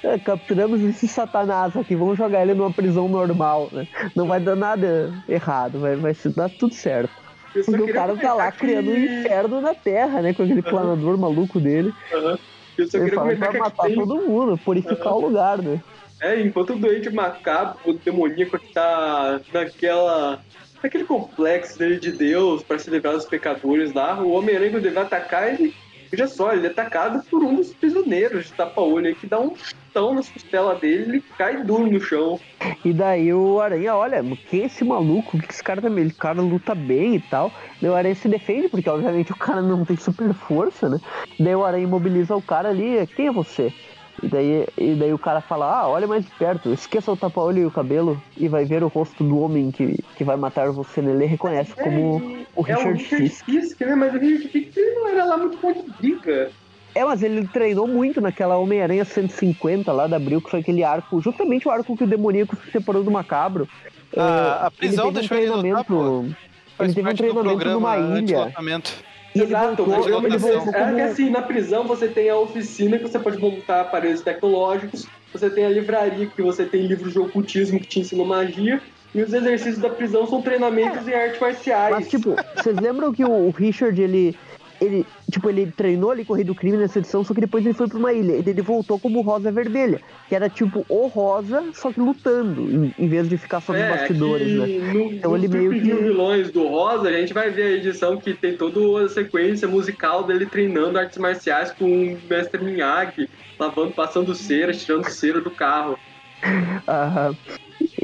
É, capturamos esse satanás aqui, vamos jogar ele numa prisão normal, né? Não vai dar nada errado, vai, vai se dar tudo certo. Porque o cara tá lá que- criando um inferno na Terra, né? Com aquele planador maluco dele. Aham. Eu só Ele fala que vai que matar tem... todo mundo, purificar o lugar, né? É, enquanto o doente macabro, o demoníaco que tá naquela. naquele complexo dele de Deus para se livrar dos pecadores lá, o Homem-Aranha vai atacar, ele. Veja só, ele é atacado por um dos prisioneiros de tapa-olho aí que dá um chutão nas costelas dele ele cai duro no chão. E daí o Aranha, olha, quem é esse maluco? O que esse cara também? Ele cara luta bem e tal. Daí o Aranha se defende, porque obviamente o cara não tem super força, né? Daí o Aranha imobiliza o cara ali, quem é você? E daí, e daí o cara fala, ah, olha mais de perto, esqueça o tapa-olho e o cabelo e vai ver o rosto do homem que, que vai matar você, né? Ele reconhece como é, o é o Richard Richard Fisk. Fisk, né? Mas o Richard Fisk não era lá muito bom de briga. É, mas ele treinou muito naquela Homem-Aranha 150 lá da Abril, que foi aquele arco, justamente o arco que o demoníaco se separou do macabro. Ah, É, a prisão ele teve deixou ele um lutar, treinamento. Faz Ele teve um treinamento programa numa ilha. anti-lotamento. E ele Exato, voltou, mas ele ele voltou voltou é como... que assim, na prisão você tem a oficina que você pode montar aparelhos tecnológicos, você tem a livraria que você tem livros de ocultismo que te ensinam magia, e os exercícios da prisão são treinamentos em artes marciais. Mas, tipo, vocês lembram que o Richard, ele... Ele, tipo, ele treinou ali Corrida do Crime nessa edição, só que depois ele foi pra uma ilha. E ele voltou como Rosa Vermelha, que era tipo o Rosa, só que lutando, em, em vez de ficar só nos é, bastidores, né? no, Então ele meio que- vilões do Rosa, a gente vai ver a edição que tem toda a sequência musical dele treinando artes marciais com o mestre Miyagi, lavando, passando cera, tirando cera do carro.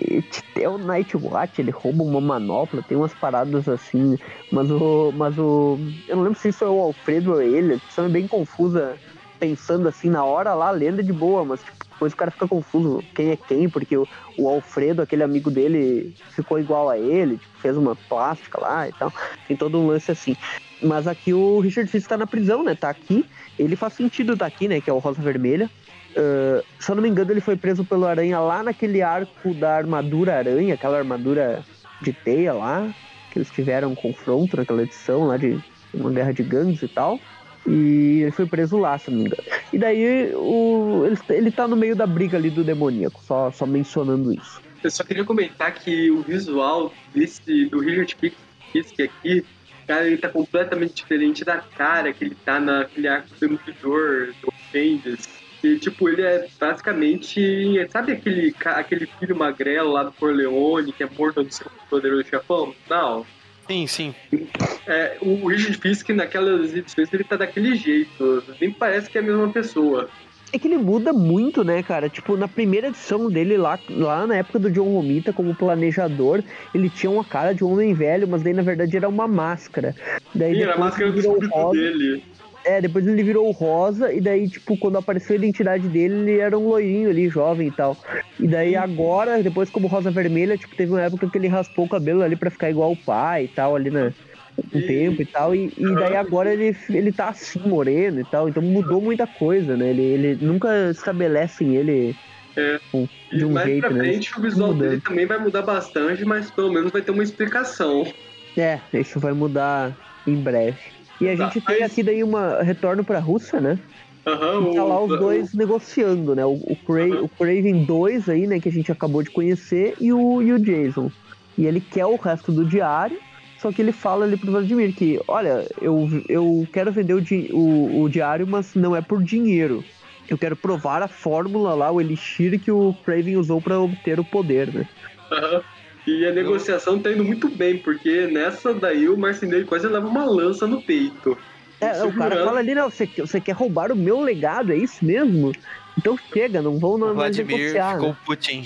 E Tem o Nightwatch, ele rouba uma manopla, tem umas paradas assim, mas o. Mas o. Eu não lembro se isso é o Alfredo ou ele, a edição é bem confusa, pensando assim, na hora lá, lenda é de boa, mas tipo, depois o cara fica confuso quem é quem, porque o, o Alfredo, aquele amigo dele, ficou igual a ele, tipo, fez uma plástica lá e tal. Tem todo um lance assim. Mas aqui o Richard Fisk tá na prisão, né? Tá aqui. Ele faz sentido tá aqui, né? Que é o Rosa Vermelha. Ah, se eu não me engano, ele foi preso pelo Aranha lá naquele arco da armadura Aranha, aquela armadura de teia lá, que eles tiveram um confronto naquela edição lá de uma guerra de gangues e tal. E ele foi preso lá, se não me engano. E daí o, ele, ele tá no meio da briga ali do demoníaco, só, só mencionando isso. Eu só queria comentar que o visual desse, do Richard Fisk aqui, cara, ele tá completamente diferente da cara que ele tá naquele arco demolidor do Bendis. E, tipo, ele é basicamente. Sabe aquele, aquele filho magrelo lá do Corleone que é morto no seu poderoso chefão? Não. Sim, sim. É, o Richard Fisk naquelas edições ele tá daquele jeito. Nem parece que é a mesma pessoa. É que ele muda muito, né, cara? Tipo, na primeira edição dele, lá, lá na época do John Romita, como planejador, ele tinha uma cara de um homem velho, mas daí na verdade era uma máscara. Daí Sim, era a máscara do espírito dele. É, depois ele virou o rosa, e daí, tipo, quando apareceu a identidade dele, ele era um loirinho ali, jovem e tal. E daí agora, depois como rosa vermelha, tipo, teve uma época que ele raspou o cabelo ali pra ficar igual o pai e tal, ali na, um tempo e tal. E, e daí agora ele, ele tá assim, moreno e tal. Então mudou muita coisa, né? Ele, ele nunca estabelecem ele É. de um mais jeito, pra né? frente o visual Mudando. dele também vai mudar bastante, mas pelo menos vai ter uma explicação. É, isso vai mudar em breve. E a Tá, gente tem mas- aqui daí uma retorno pra Rússia, né? Aham, E tá lá os dois negociando, né? O, o, Cra Aham. o Craven 2 aí, né? Que a gente acabou de conhecer, e o, e o Jason. E ele quer o resto do diário, só que ele fala ali pro Vladimir que, olha, eu, eu quero vender o, di- o, o diário, mas não é por dinheiro. Eu quero provar a fórmula lá, o elixir que o Craven usou pra obter o poder, né? Aham. E a negociação tá indo muito bem, porque nessa daí o marceneiro quase leva uma lança no peito. É, o cara fala ali, não, você, você quer roubar o meu legado, é isso mesmo? Então chega, não vão não, Vladimir negociar. ficou né? Putin.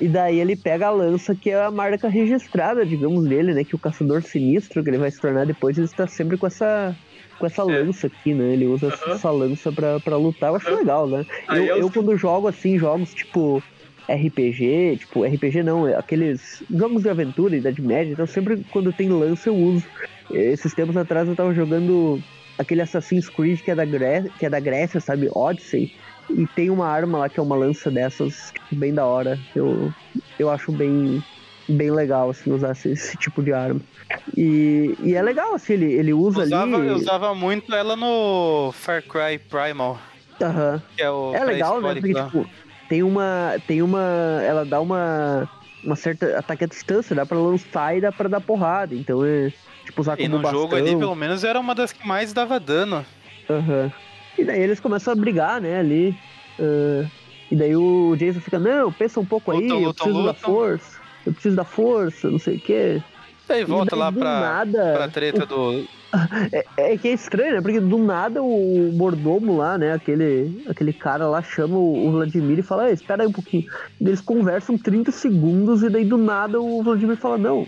E daí ele pega a lança, que é a marca registrada, digamos, dele, né? Que o caçador sinistro, que ele vai se tornar depois, ele está sempre com essa. Com essa É. lança aqui, né? Ele usa Aham. essa lança pra, pra lutar. Eu acho Aham. legal, né? Aí eu, é eu, quando jogo assim, jogos tipo RPG, tipo, RPG não, é aqueles jogos de aventura, Idade Média, então sempre quando tem lança eu uso. Esses tempos atrás eu tava jogando aquele Assassin's Creed que é da, Gré que é da Grécia, sabe? Odyssey. E tem uma arma lá que é uma lança dessas, tipo, bem da hora. Eu, eu acho bem, bem legal, assim, usar esse, esse tipo de arma. E, e é legal, assim, ele, ele usa usava, ali. Eu usava muito ela no Far Cry Primal. Aham. Que é, É legal, né? Porque, tipo, tem uma. Tem uma. Ela dá uma. Uma certa ataque à distância, dá pra lançar e dá pra dar porrada. Então é. Tipo, usar E como no bastão. jogo ali, pelo menos, era uma das que mais dava dano. Aham. E daí eles começam a brigar, né, ali. ah, e daí o Jason fica, não, pensa um pouco aí, Lutam, eu preciso da lutam." força. Eu preciso da força, não sei o quê. Daí E volta daí, lá pra, nada, pra treta do. É, é que é estranho, né? Porque do nada o mordomo lá, né? Aquele, aquele cara lá chama o Vladimir e fala: "Ei, espera aí um pouquinho. Eles conversam 30 segundos e daí do nada o Vladimir fala: Não,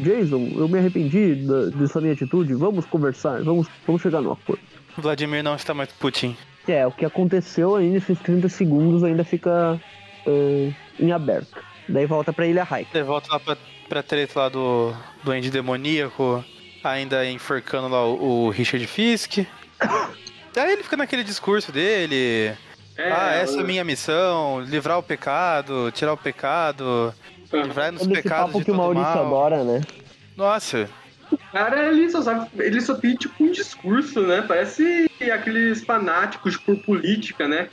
Jason, eu me arrependi da, dessa minha atitude. Vamos conversar, vamos, vamos chegar no acordo. Vladimir não está mais Putin. É, o que aconteceu aí nesses 30 segundos ainda fica eh, em aberto. Daí volta pra Ilha Raik. Daí volta lá pra, pra treta lá do Duende Demoníaco, ainda enforcando lá o, o Richard Fisk. Daí ele fica naquele discurso dele. É, ah, essa é a minha missão, livrar o pecado, tirar o pecado, livrar-nos Todo esse pecados papo de que o todo Maurício mal. adora, né? Nossa, O cara, ele só sabe, ele só tem tipo um discurso, né? Parece aqueles fanáticos por política, né?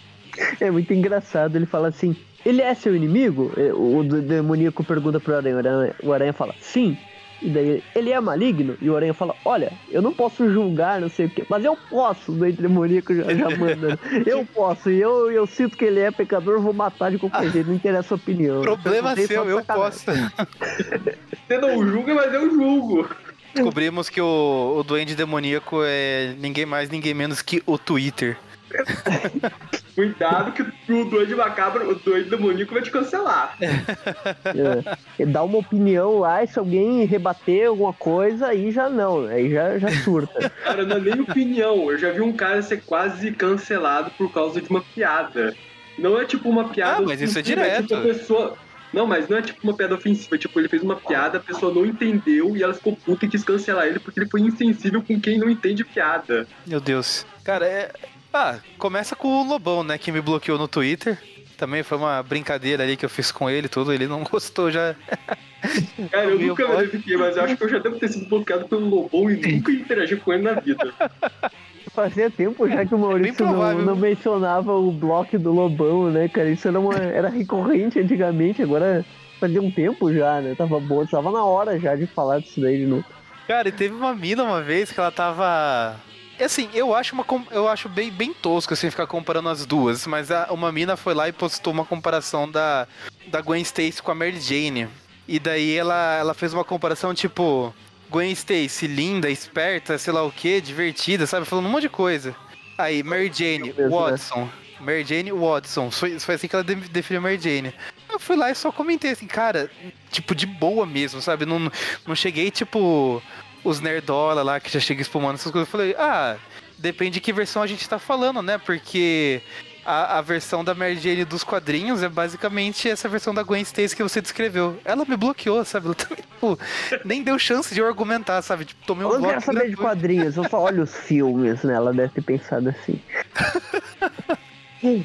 É muito engraçado, ele fala assim, ele é seu inimigo? É, O demoníaco pergunta pro Aranha, o Aranha, o Aranha fala, sim. E daí, ele é maligno? E o Aranha fala, olha, eu não posso julgar, não sei o quê, mas eu posso, o doente demoníaco já, já manda. Eu posso, e eu, eu sinto que ele é pecador, vou matar de qualquer jeito, não interessa a opinião. problema Eu tô seu, eu posso. Você não julga, mas eu julgo. Descobrimos que o, o Duende Demoníaco é ninguém mais, ninguém menos que o Twitter. Cuidado que o doide macabro, o doide demoníaco vai te cancelar. É. Ele dá uma opinião lá, e se alguém rebater alguma coisa, aí já não, aí já, já surta. Cara, não é nem opinião. Eu já vi um cara ser quase cancelado por causa de uma piada. Não é tipo uma piada. Ah, mas isso é ofensiva, direto. tipo a pessoa. Não, mas não é tipo uma piada ofensiva. Tipo, ele fez uma piada, a pessoa não entendeu e ela ficou puta e quis cancelar ele porque ele foi insensível com quem não entende piada. Meu Deus. Cara, é. Ah, começa com o Lobão, né? Que me bloqueou no Twitter. Também foi uma brincadeira ali que eu fiz com ele, tudo. Ele não gostou já. Cara, eu nunca pai. verifiquei, mas eu acho que eu já devo ter sido bloqueado pelo Lobão e nunca interagi com ele na vida. Fazia tempo já que o Maurício não, provável. não mencionava o bloco do Lobão, né, cara? Isso era, uma, era recorrente antigamente, agora fazia um tempo já, né? Tava bom, tava na hora já de falar disso daí de novo. Cara, e teve uma mina uma vez que ela tava. Assim, eu acho, uma, eu acho bem, bem tosco assim, ficar comparando as duas, mas a- uma mina foi lá e postou uma comparação da, da Gwen Stacy com a Mary Jane. E daí ela, ela fez uma comparação tipo. Gwen Stacy, linda, esperta, sei lá o que, divertida, sabe? Falando um monte de coisa. Aí, Mary Jane, mesmo, né? Watson. Mary Jane Watson. Foi, foi assim que ela de- definiu Mary Jane. Eu fui lá e só comentei assim, cara, tipo, de boa mesmo, sabe? Não, não cheguei, tipo, os nerdola lá que já chega espumando essas coisas. Eu falei, ah, depende de que versão a gente tá falando, né? Porque a, a versão da Mary Jane dos quadrinhos é basicamente essa versão da Gwen Stacy que você descreveu. Ela me bloqueou, sabe? Ela também, tipo, nem deu chance de eu argumentar, sabe? Tipo, tomei um Eu não bloco quero saber de quadrinhos, eu só olho os filmes, né? Ela deve ter pensado assim.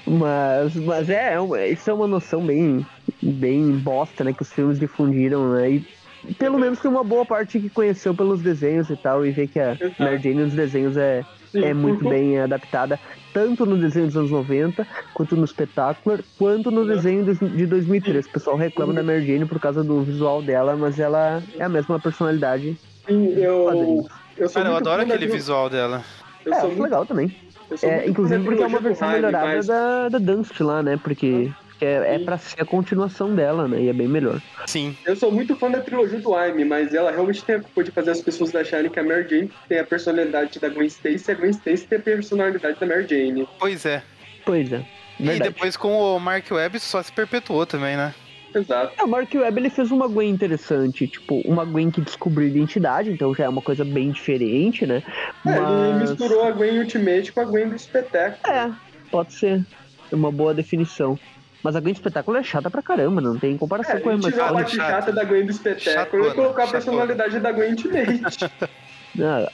mas, mas é, é uma- isso é uma noção bem, bem bosta, né? Que os filmes difundiram, né? E pelo menos tem uma boa parte que conheceu pelos desenhos e tal, e vê que a Exato. Mary Jane nos desenhos é, Sim, é muito por- bem adaptada, tanto no desenho dos anos 90, quanto no espetáculo, quanto no desenho dos- de 2003. O pessoal reclama da Mary Jane por causa do visual dela, mas ela é a mesma personalidade. Sim, eu. Eu sou Cara, eu adoro aquele da- visual dela. Eu é, muito, legal também. eu sou É, inclusive porque é uma versão melhorada mas- da, da Dunst lá, né? Porque é, é Sim. pra ser a continuação dela, né? E é bem melhor. Sim. Eu sou muito fã da trilogia do Aime, mas ela realmente tem a culpa de fazer as pessoas acharem que a Mary Jane tem a personalidade da Gwen Stacy e a Gwen Stacy tem a personalidade da Mary Jane. Pois é. Pois é. E Verdade. depois com o Mark Webb só se perpetuou também, né? Exato. É, o Mark Webb ele fez uma Gwen interessante, tipo, uma Gwen que descobriu identidade, então já é uma coisa bem diferente, né? É, ele Mas. misturou a Gwen Ultimate com a Gwen do espetáculo. É, pode ser. É uma boa definição. Mas a Gwen do espetáculo é chata pra caramba, não tem comparação É, com a ele tirou a Emma parte chata da Gwen do espetáculo e colocou a chatona. personalidade da Gwen Ultimate.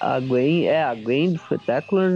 A, a Gwen, é, a Gwen do Spectacular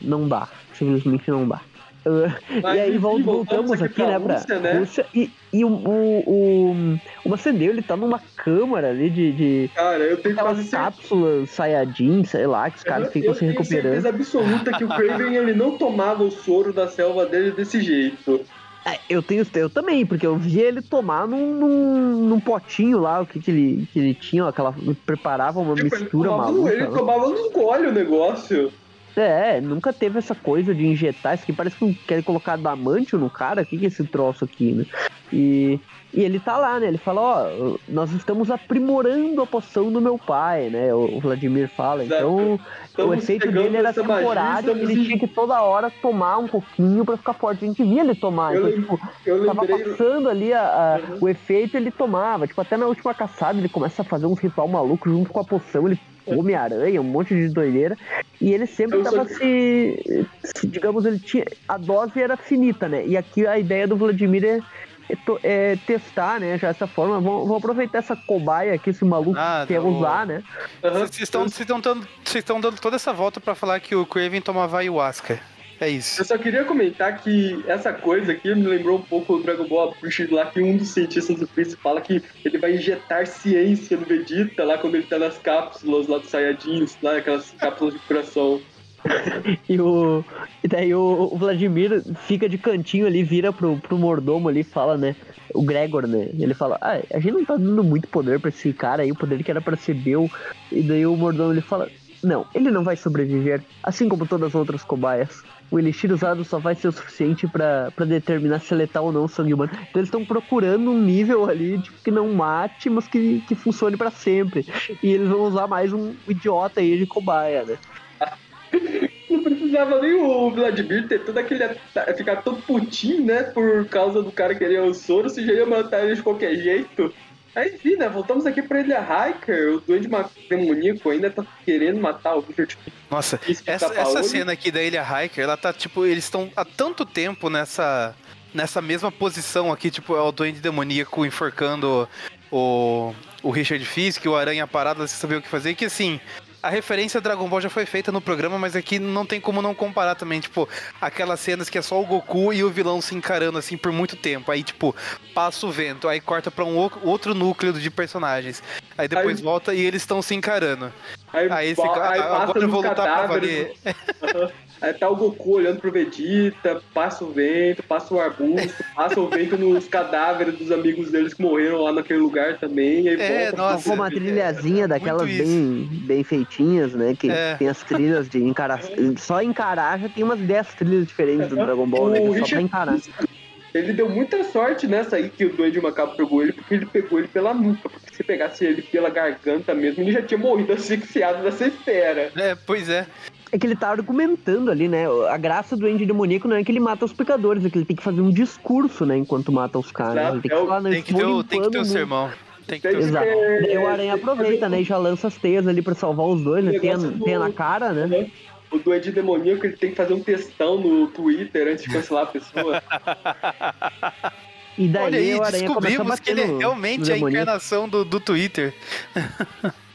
não dá. Simplesmente não dá. Uh, e aí voltamos, voltamos aqui, aqui né, pra Rússia, né? Rússia e, e o, o, o, o Macendeu, ele tá numa câmara ali de. de Cara, eu tenho aquelas cápsulas Sayajin, sei lá, que os caras ficam se recuperando. Eu tenho certeza absoluta que o Craven ele não tomava o soro da selva dele desse jeito. É, eu tenho eu também, porque eu vi ele tomar num, num, num potinho lá, o que, que, ele, que ele tinha, aquela. Preparava uma tipo, mistura ele maluca. Ele tomava nos gole o negócio. É, nunca teve essa coisa de injetar isso aqui. Parece que quer colocar damantio no cara. O que, que é esse troço aqui, né? E, e ele tá lá, né? Ele fala: Ó, nós estamos aprimorando a poção do meu pai, né? O Vladimir fala. Então, estamos o efeito dele era temporário. Magia, ele tinha que toda hora tomar um pouquinho para ficar forte. A gente via ele tomar. Eu então, tipo, eu tava passando ali a, a, uhum. o efeito, ele tomava. Tipo, até na última caçada ele começa a fazer um ritual maluco junto com a poção. Ele Homem-Aranha, um monte de doideira. E ele sempre tava se, se, Digamos, ele tinha. A dose era finita, né? E aqui a ideia do Vladimir é, é, testar, né? Já essa forma. Vamos, aproveitar essa cobaia aqui, esse maluco ah, quer tá usar, né? Vocês estão, estão, dando, estão dando toda essa volta para falar que o Craven tomava ayahuasca. É isso. Eu só queria comentar que essa coisa aqui me lembrou um pouco o Dragon Ball Approach lá, que um dos cientistas do Freeze fala que ele vai injetar ciência no Vegeta lá quando ele tá nas cápsulas lá dos Saiyajins, lá aquelas cápsulas de coração. e, o, e daí o, o, Vladimir fica de cantinho ali, vira pro, pro mordomo ali e fala, né? O Gregor, né? Ele fala: Ah, a gente não tá dando muito poder pra esse cara aí, o poder que era pra ser Bel. E daí o mordomo ele fala: Não, ele não vai sobreviver, assim como todas as outras cobaias o elixir usado só vai ser o suficiente para determinar se é letal ou não o sangue humano. Então eles estão procurando um nível ali tipo, que não mate, mas que, que funcione para sempre. E eles vão usar mais um idiota aí de cobaia, né? Não precisava nem o Vladimir ter todo aquele. ficar todo putinho, né? Por causa do cara querer o soro, se já ia matar ele de qualquer jeito. Aí, enfim, né? Voltamos aqui pra Ilha Hiker. O Duende Demoníaco ainda tá querendo matar o Richard. Nossa, essa, essa cena aqui da Ilha Hiker, ela tá tipo. Eles estão há tanto tempo nessa. Nessa mesma posição aqui, tipo, é o Duende Demoníaco enforcando o, o Richard Fisk, o Aranha parado, sem saber o que fazer, que assim, a referência a Dragon Ball já foi feita no programa, mas aqui não tem como não comparar também, tipo, aquelas cenas que é só o Goku e o vilão se encarando assim por muito tempo. Aí, tipo, passa o vento, aí corta pra um outro núcleo de personagens. Aí depois aí, volta e eles estão se encarando. Aí, aí, fica, aí agora eu vou lutar pra valer. Aí tá o Goku olhando pro Vegeta, passa o vento, passa o arbusto, passa o vento nos cadáveres dos amigos deles que morreram lá naquele lugar também. Aí é, volta. nossa. uma trilhazinha é, daquelas bem, bem feitinhas, né? Que é. tem as trilhas de encarar. Só encarar já tem umas 10 trilhas diferentes do Dragon Ball, né? Só pra encarar. Ele deu muita sorte nessa aí que o Duende Macaco pegou ele, porque ele pegou ele pela nuca. Porque se pegasse ele pela garganta mesmo, ele já tinha morrido asfixiado nessa espera. É, pois é é que ele tá argumentando ali, né? A graça do Andy demoníaco não é que ele mata os pecadores, é que ele tem que fazer um discurso, né? Enquanto mata os caras. Exato, ele tem que, falar, tem que ter o, tem que ter o sermão. Tem que ter Exato. Daí o Aranha aproveita, né? E já lança as teias ali pra salvar os dois, né? Tem, a, na cara, né? O do Ed Demoníaco ele tem que fazer um textão no Twitter antes de cancelar a pessoa. E daí Olha aí, descobrimos que ele é realmente a encarnação do, do Twitter.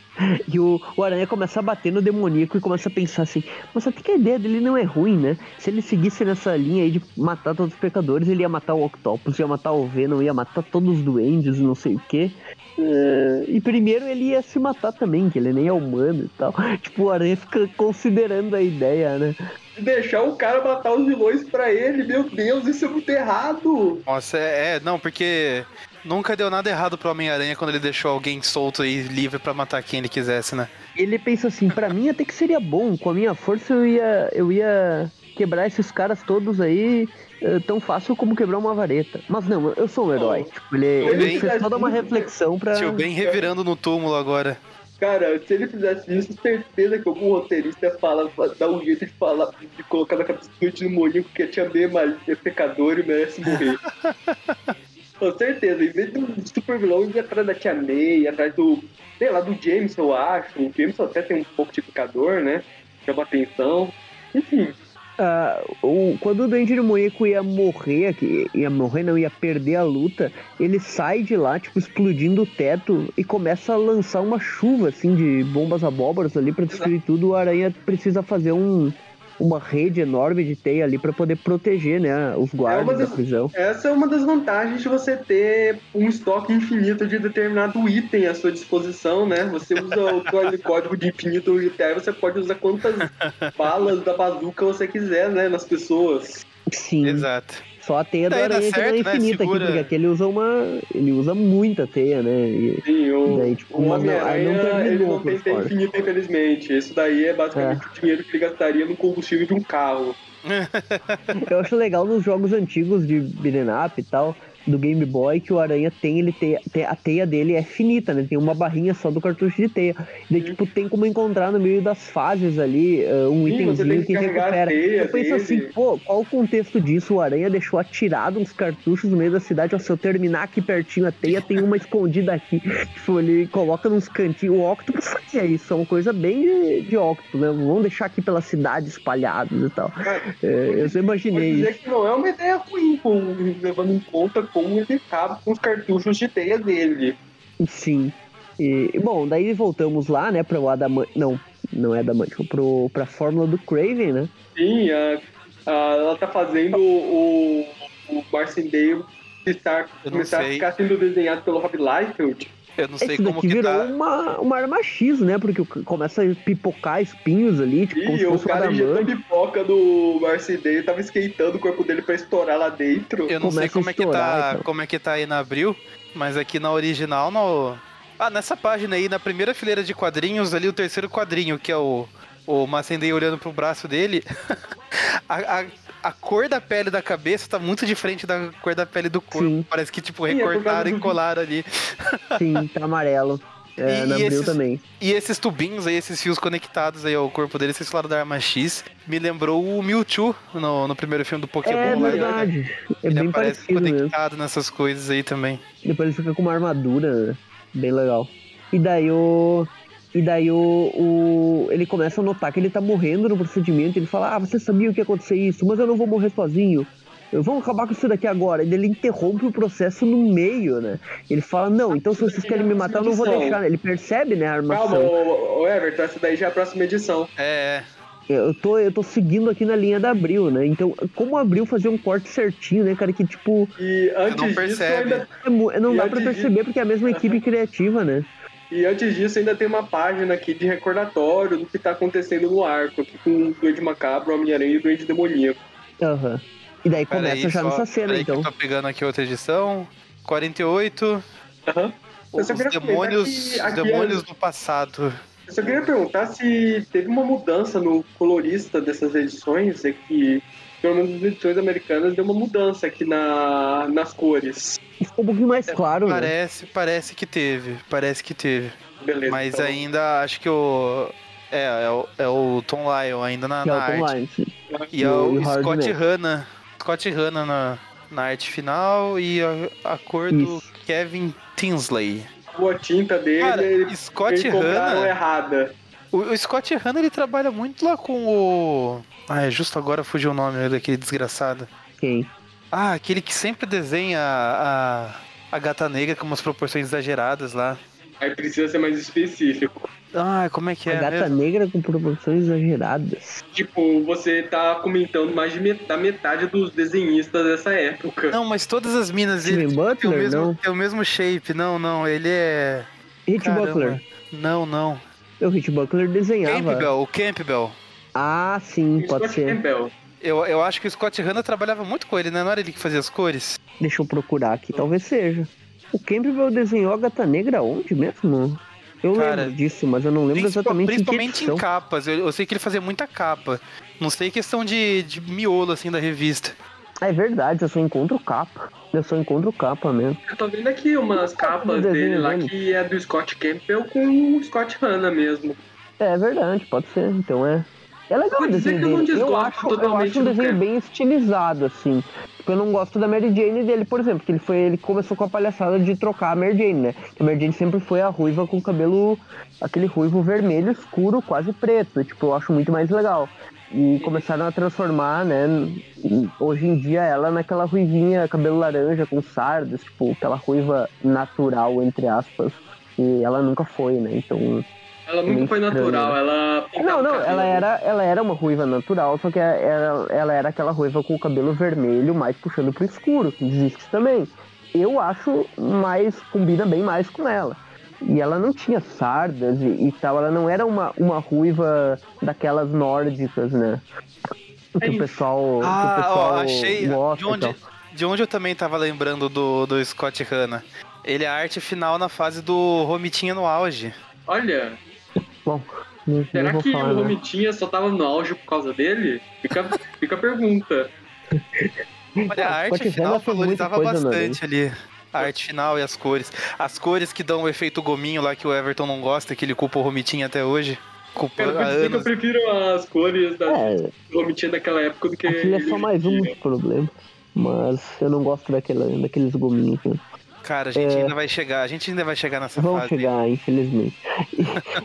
E o, o Aranha começa a bater no demoníaco e começa a pensar assim: mas até que a ideia dele não é ruim, né? Se ele seguisse nessa linha aí de matar todos os pecadores, ele ia matar o Octopus, ia matar o Venom, ia matar todos os duendes, não sei o quê. Uh, e primeiro ele ia se matar também, que ele nem é humano e tal. Tipo, o Aranha fica considerando a ideia, né? Deixar o cara matar os vilões pra ele, meu Deus, isso é muito errado. Nossa, é, é não, porque Nunca deu nada errado pro Homem-Aranha quando ele deixou alguém solto e livre para matar quem ele quisesse, né? Ele pensa assim, para mim até que seria bom, com a minha força eu ia, eu ia quebrar esses caras todos aí uh, tão fácil como quebrar uma vareta. Mas não, eu sou um herói. Oh, tipo, ele, ele fez toda uma reflexão pra... Tio Ben revirando no túmulo agora. Cara, se ele fizesse isso, certeza que algum roteirista ia falar, dar um jeito de falar, de colocar na cabeça do no molinho porque tinha bem mais é pecador e merece morrer. Com certeza, em vez do super vilão, ir atrás da Tia May, atrás do, sei lá, do James, eu acho. O James até tem um pouco de picador, né? Chama atenção. Enfim. Uh, o, quando o Duende Demoníaco ia morrer, ia morrer, não, ia perder a luta, ele sai de lá, tipo, explodindo o teto e começa a lançar uma chuva, assim, de bombas abóboras ali pra destruir tudo. O Aranha precisa fazer um, uma rede enorme de teia ali para poder proteger, né, os guardas é das, da prisão. Essa é uma das vantagens de você ter um estoque infinito de determinado item à sua disposição, né? Você usa o código de infinito e você pode usar quantas balas da bazuca você quiser, né, nas pessoas. Sim. Exato. Só a teia do aranha que não é né? infinita né? aqui, porque aqui ele usa uma. Ele usa muita teia, né? E, Sim, o, daí, tipo, o Homem-Aranha não, ele não tem teia infinita, infelizmente. Isso daí é basicamente é. o dinheiro que ele gastaria no combustível de um carro. Eu acho legal nos jogos antigos de beat'em up e tal, do Game Boy que o Aranha tem, ele tem, tem, a teia dele é finita, né? Tem uma barrinha só do cartucho de teia. E daí, tipo, tem como encontrar no meio das fases ali uh, um Sim, itemzinho que, que recupera. Eu penso assim, pô, qual o contexto disso? O Aranha deixou atirado uns cartuchos no meio da cidade. Ó, se eu terminar aqui pertinho a teia, tem uma escondida aqui. Tipo, ele coloca nos cantinhos. O Octopus fazia isso, é uma coisa bem de, de Octopus, né? Vamos deixar aqui pela cidade espalhados e tal. É, eu só imaginei isso. que não é uma ideia ruim, levando em conta como ele acaba com os cartuchos de teia dele. Sim. E, bom, daí voltamos lá, né, para o Adam... Não, não é Adamantium, pro, pra fórmula do Craven, né? Sim, a, a, ela tá fazendo o, o Marcindale estar, começar a ficar sendo desenhado pelo Rob Liefeld. Eu não sei Esse como que virou tá... uma, uma arma X, né? Porque começa a pipocar espinhos ali, tipo, Ih, como se o cara injetou pipoca do Marcidei, tava esquentando o corpo dele pra estourar lá dentro. Eu não começa sei como é, que tá, então. como é que tá aí na Abril, mas aqui na original, no... Ah, nessa página aí, na primeira fileira de quadrinhos, ali o terceiro quadrinho, que é o, o Macendei olhando pro braço dele, a, a, a cor da pele da cabeça tá muito diferente da cor da pele do corpo. Sim. Parece que, tipo, é recortaram e colaram ali. Sim, tá amarelo. É, e, na e esses, também. E esses tubinhos aí, esses fios conectados aí ao corpo dele, vocês falaram da arma X, me lembrou o Mewtwo no, no primeiro filme do Pokémon. É verdade. Né? É ele bem aparece conectado mesmo. nessas coisas aí também. Depois ele fica com uma armadura, né? bem legal. E daí o... E daí o, o, ele começa a notar que ele tá morrendo no procedimento. Ele fala: Ah, você sabia o que ia acontecer isso, mas eu não vou morrer sozinho. Vamos acabar com isso daqui agora. E ele interrompe o processo no meio, né? Ele fala: Não, então se vocês querem me matar, eu não vou deixar. Ele percebe, né, a armação. Calma, o, o Everton, essa daí já é a próxima edição. É. Eu tô, eu tô seguindo aqui na linha da Abril, né? Então, como Abril fazer um corte certinho, né, cara? Que tipo. E antes não percebe. Disso, ainda... é, não e dá pra perceber de... porque é a mesma equipe criativa, né? E antes disso, ainda tem uma página aqui de recordatório do que tá acontecendo no arco, aqui com o Duende Macabro, Homem-Aranha e o Duende Demoníaco. Aham. Uhum. E daí Pera começa aí, já só, nessa cena, então. eu tô pegando aqui outra edição. 48. Aham. Uhum. Os demônios, aqui, demônios é... do passado. Eu só queria perguntar se teve uma mudança no colorista dessas edições, é que pelo menos nas edições americanas deu uma mudança aqui na, nas cores. Ficou um pouquinho mais é, claro, né? parece, né? Parece que teve, parece que teve. Beleza. Mas então... ainda acho que o. É, é o, é o Tom Lyle ainda na, na é arte. Line, e, é o, o Scott Hanna. Scott Hanna na, na arte final e a, a cor Isso. do Kevin Tinsley. A tinta dele, Cara, ele, Scott Hanna errada. O, o Scott Hanna ele trabalha muito lá com o. Ah, é justo agora fugiu o nome daquele desgraçado. Quem? Ah, aquele que sempre desenha a, a gata negra com umas proporções exageradas lá. Aí precisa ser mais específico. Ah, como é que é? A gata mesmo? negra com proporções exageradas. Tipo, você tá comentando mais de met da metade dos desenhistas dessa época. Não, mas todas as minas dele Butler, tem, o mesmo, não. tem o mesmo shape. Não, não, ele é. Hit Butler. Não, não. O Hit Butler desenhava. Campbell, o Campbell. Ah, sim, pode Scott ser. Campbell. Eu, eu acho que o Scott Hanna trabalhava muito com ele, né? Não era ele que fazia as cores? Deixa eu procurar aqui, talvez seja. O Campbell desenhou a gata negra onde mesmo? Eu Cara, lembro disso, mas eu não lembro exatamente Principalmente em, em capas. Eu, eu, sei que ele fazia muita capa. Não sei questão de, de miolo, assim, da revista. É verdade, eu só encontro capa. Eu só encontro capa mesmo. Eu tô vendo aqui umas capas dele lá que é do Scott Campbell com o Scott Hanna mesmo. É verdade, pode ser. Então é. É legal o desenho que eu não. Eu acho, eu acho um desenho Kevin. bem estilizado, assim. Tipo, eu não gosto da Mary Jane dele, por exemplo, que ele foi. Ele começou com a palhaçada de trocar a Mary Jane, né? A Mary Jane sempre foi a ruiva com o cabelo. aquele ruivo vermelho escuro, quase preto. Tipo, eu acho muito mais legal. E começaram a transformar, né? Hoje em dia ela naquela ruivinha, cabelo laranja com sardas, tipo, aquela ruiva natural, entre aspas. E ela nunca foi, né? Então. Ela nunca foi natural, ela Não, não, ela era, ela era uma ruiva natural, só que ela, ela era aquela ruiva com o cabelo vermelho, mais puxando pro escuro, que existe também. Eu acho mais, combina bem mais com ela. E ela não tinha sardas e, e tal, ela não era uma, uma ruiva daquelas nórdicas, né? Que É o pessoal, que o Ah, pessoal ó, achei. gosta De onde, de onde eu também tava lembrando do, do Scott Hanna. Ele é a arte final na fase do Romitinha no auge. Olha, Bom, será que falar, o né? Romitinha só tava no auge por causa dele? Fica, fica a pergunta. Olha, a arte final valorizava né? bastante ali. A arte final e as cores. As cores que dão o efeito gominho lá que o Everton não gosta, que ele culpa o Romitinha até hoje. Culpa eu dizer que eu anos. prefiro as cores da É, do Romitinha daquela época do que. aquilo é só mais um dos problemas. Mas eu não gosto daquela, daqueles gominhos. Né? Cara, a gente ainda vai chegar. A gente ainda vai chegar nessa Vamos fase. chegar, infelizmente.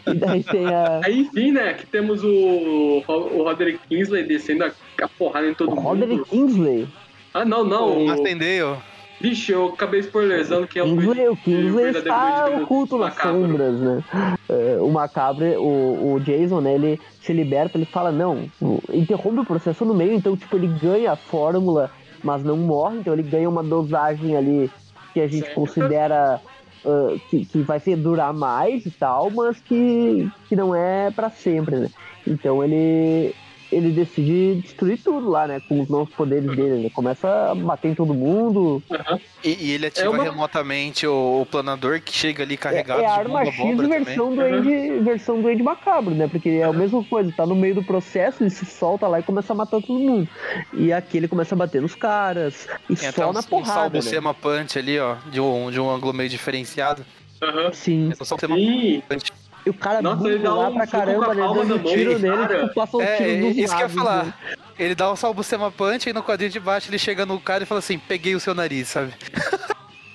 E, daí tem a. Aí, enfim, né? Aqui temos o, o Roderick Kingsley descendo a, a porrada em todo mundo. Roderick Kingsley. Ah, não, não. O O, Mastendale. Vixe, eu acabei spoilerzando que é o Kingsley, o Kingsley está oculto nas sombras, né? É, o Macabro, o, o Jason, né? Ele se liberta, ele fala, não, interrompe o processo no meio, então, tipo, ele ganha a fórmula, mas não morre, então ele ganha uma dosagem ali que a gente Certo. considera ah, que, que vai ser durar mais e tal, mas que, que não é pra sempre, né? Então ele ele decide destruir tudo lá, né? Com os novos poderes dele. Ele começa a bater em todo mundo. E, e ele ativa É uma- remotamente o, o planador que chega ali É, carregado é a de arma X também. versão Duende, versão Duende Macabro, né? Porque é a mesma coisa, tá no meio do processo, ele se solta lá e começa a matar todo mundo. E aqui ele começa a bater nos caras. E Tem até só um, na um porrada, né? punch ali, ó, de um, de um ângulo meio diferenciado. Aham. Sim. É salbucema Sim, punch. E o cara Nossa, ele dá lá um pra caramba, né? palma Dando da mão, tiro nele, cara. tipo, passa um É, tiro isso que eu ia falar. né? Ele dá um salbucema punch e no quadrinho de baixo ele chega no cara e fala assim, peguei o seu nariz, sabe?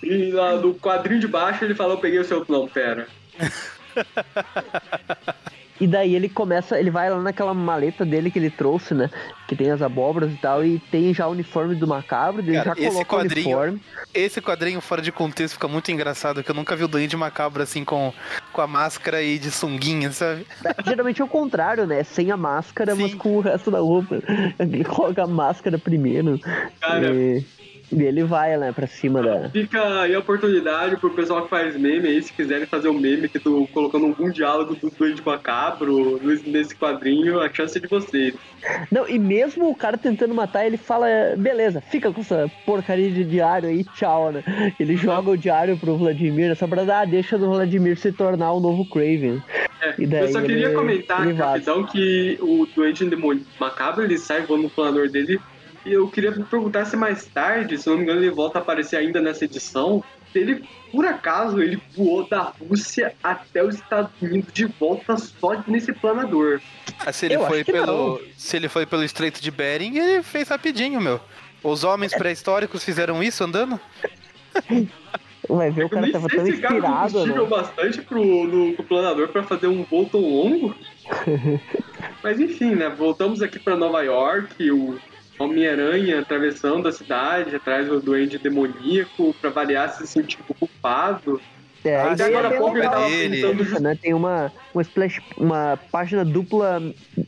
e lá no quadrinho de baixo ele falou: peguei o seu. Não, pera. E daí ele começa, ele vai lá naquela maleta dele que ele trouxe, né? Que tem as abóboras e tal, e tem já o uniforme do macabro, ele Cara, já esse coloca o quadrinho- uniforme. Esse quadrinho fora de contexto fica muito engraçado, que eu nunca vi o Duende Macabro assim com, com a máscara aí de sunguinha, sabe? Geralmente é o contrário, né? Sem a máscara, mas Sim. com o resto da roupa. Ele coloca a máscara primeiro. Cara. E, e ele vai, né, pra cima da. Fica aí a oportunidade pro pessoal que faz meme aí, se quiserem fazer um meme que tô colocando algum diálogo do Duende Macabro nesse- quadrinho, a chance é de vocês. Não, e mesmo o cara tentando matar, ele fala, beleza, fica com essa porcaria de diário aí, tchau, né? Ele joga o diário pro Vladimir, né, só pra dar a deixa do Vladimir se tornar o novo Craven. É, eu só queria comentar rapidão que o Duende Demônio Macabro ele sai voando no planador dele. E eu queria perguntar se mais tarde, se não me engano, ele volta a aparecer ainda nessa edição. Se ele, por acaso, ele voou da Rússia até os Estados Unidos de volta só nesse planador. Ah, se ele Eu foi pelo. Se ele foi pelo Estreito de Bering, ele fez rapidinho, meu. Os homens pré-históricos fizeram isso andando? Vai ver, o Eu cara tava tão inspirado, combustível né? bastante pro, no, pro planador pra fazer um voo tão longo. Mas enfim, né? Voltamos aqui pra Nova York, o Homem-Aranha atravessando a cidade, atrás do Duende Demoníaco, pra variar se sentindo culpado. É, Ah, a Até agora é há pouco ele tava just- né? Tem uma, uma, splash, uma página dupla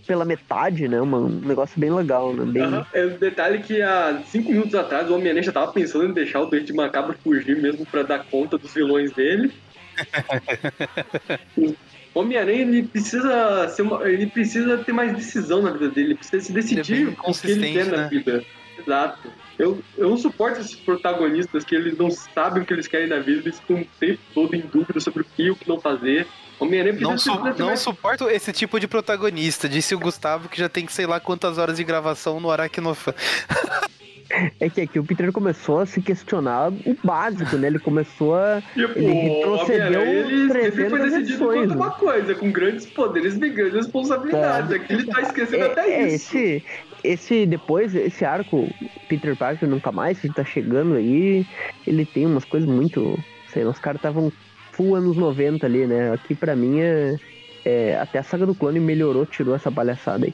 pela metade, né? Uma- um negócio bem legal, né? Bem... É o detalhe que há cinco minutos atrás o Homem-Aranha já tava pensando em deixar o Duende Macabro fugir mesmo pra dar conta dos vilões dele. Homem-Aranha ele precisa ser uma, ele precisa ter mais decisão na vida dele, ele precisa se é decidir bem o que ele quer na né? vida. Exato. Eu, eu não suporto esses protagonistas que eles não sabem o que eles querem na vida, eles ficam o tempo todo em dúvida sobre o que e o que não fazer. Homem-Aranha Não, precisa su não mais- suporto esse tipo de protagonista, disse o Gustavo que já tem que sei lá quantas horas de gravação no Aracnofan. É que aqui o Peter começou a se questionar o básico, né? Ele começou a. Tipo, Ele retrocedeu ele sempre 300 foi decidido edições, né? uma coisa, com grandes poderes e grandes responsabilidades. Aqui ele tá esquecendo É, até é, isso. esse, esse depois, esse arco, Peter Parker nunca mais, que tá chegando aí, ele tem umas coisas muito. Sei lá, os caras estavam full anos 90 ali, né? Aqui pra mim é, é, Até a saga do clone melhorou, tirou essa palhaçada aí.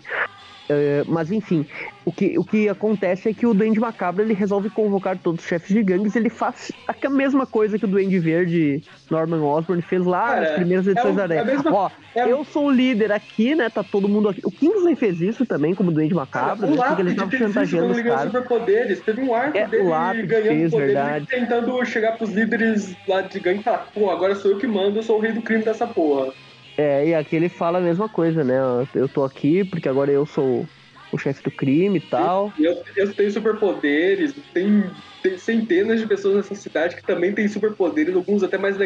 É, mas enfim, o que, o que acontece é que o Duende Macabro ele resolve convocar todos os chefes de gangues, ele faz a mesma coisa que o Duende Verde Norman Osborn fez lá Cara, nas primeiras edições é da o- Aranha. é mesma- Ó, é eu sou o líder aqui, né? Tá todo mundo aqui. O Kingsley fez isso também, como Duende Macabro, o né? Porque ele tava chantageando os caras. superpoderes. Teve um arco É, dele ganhando fez, poderes verdade. tentando chegar pros líderes lá de gangue e falar, pô, agora sou eu que mando, eu sou o rei do crime dessa porra. É, e aqui ele fala a mesma coisa, né? Eu tô aqui porque agora eu sou o chefe do crime e tal. E eu, eu tenho superpoderes, tem, tem centenas de pessoas nessa cidade que também têm superpoderes, alguns até mais,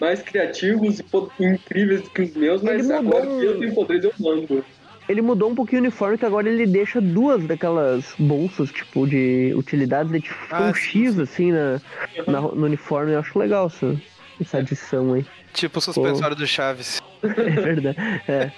mais criativos e incríveis do que os meus, mas Ele mudou agora que eu um- tenho poderes, eu mando. Ele mudou um pouquinho o uniforme, que agora ele deixa duas daquelas bolsas, tipo, de utilidades, de tipo, Ah, um sim, X, assim, na, na- no uniforme. Eu acho legal essa, essa adição aí. Tipo o suspensório do Chaves. É verdade. É.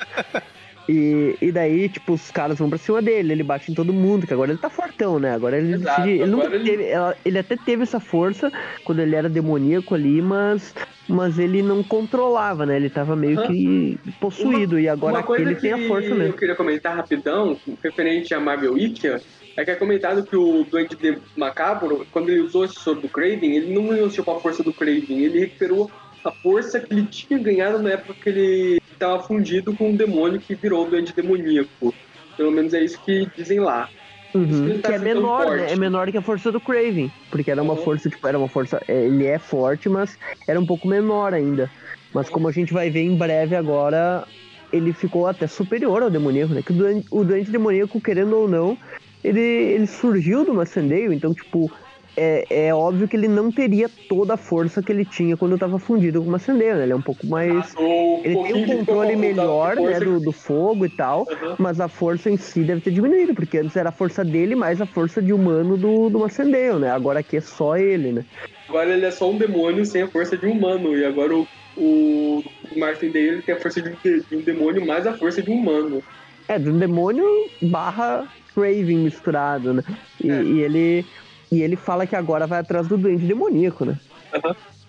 E, e daí, tipo, os caras vão pra cima dele, ele bate em todo mundo, que agora ele tá fortão, né? Agora ele Exato, decide. Ele, nunca agora ele- teve- ela- ele até teve essa força quando ele era demoníaco ali, mas, mas ele não controlava, né? Ele tava meio Aham. que possuído. e agora Uma aqui ele tem a força eu mesmo. queria comentar rapidão, referente a Marvel Wicca, é que é comentado que o Duende de Macabro, quando ele usou esse soro do Craven, ele não usou tipo, a força do Craven, ele recuperou a força que ele tinha ganhado na época que ele estava fundido com um demônio que virou o Duende Demoníaco. Pelo menos é isso que dizem lá. Uhum, tá que é menor, né? É menor que a força do Craven. Porque era uma Uhum. força, tipo, era uma força. é, Ele é forte, mas era um pouco menor ainda. Mas como a gente vai ver em breve agora, ele ficou até superior ao demoníaco, né? Que o doente, o doente demoníaco, querendo ou não, ele, ele surgiu do Macendeio, então, tipo, é, é óbvio que ele não teria toda a força que ele tinha quando estava fundido com o Macendeio, né? Ele é um pouco mais. O Ele tem um controle melhor, né, do, do fogo e tal, Aham. mas a força em si deve ter diminuído, porque antes era a força dele mais a força de humano do, do Macendeio, né? Agora aqui é só ele, né? Agora ele é só um demônio sem a força de um humano. E agora o, o Martin Day ele tem a força de um, de- de um demônio mais a força de um humano. É, de um demônio barra Craven misturado, né? E, É. e ele. E ele fala que agora vai atrás do doente demoníaco, né?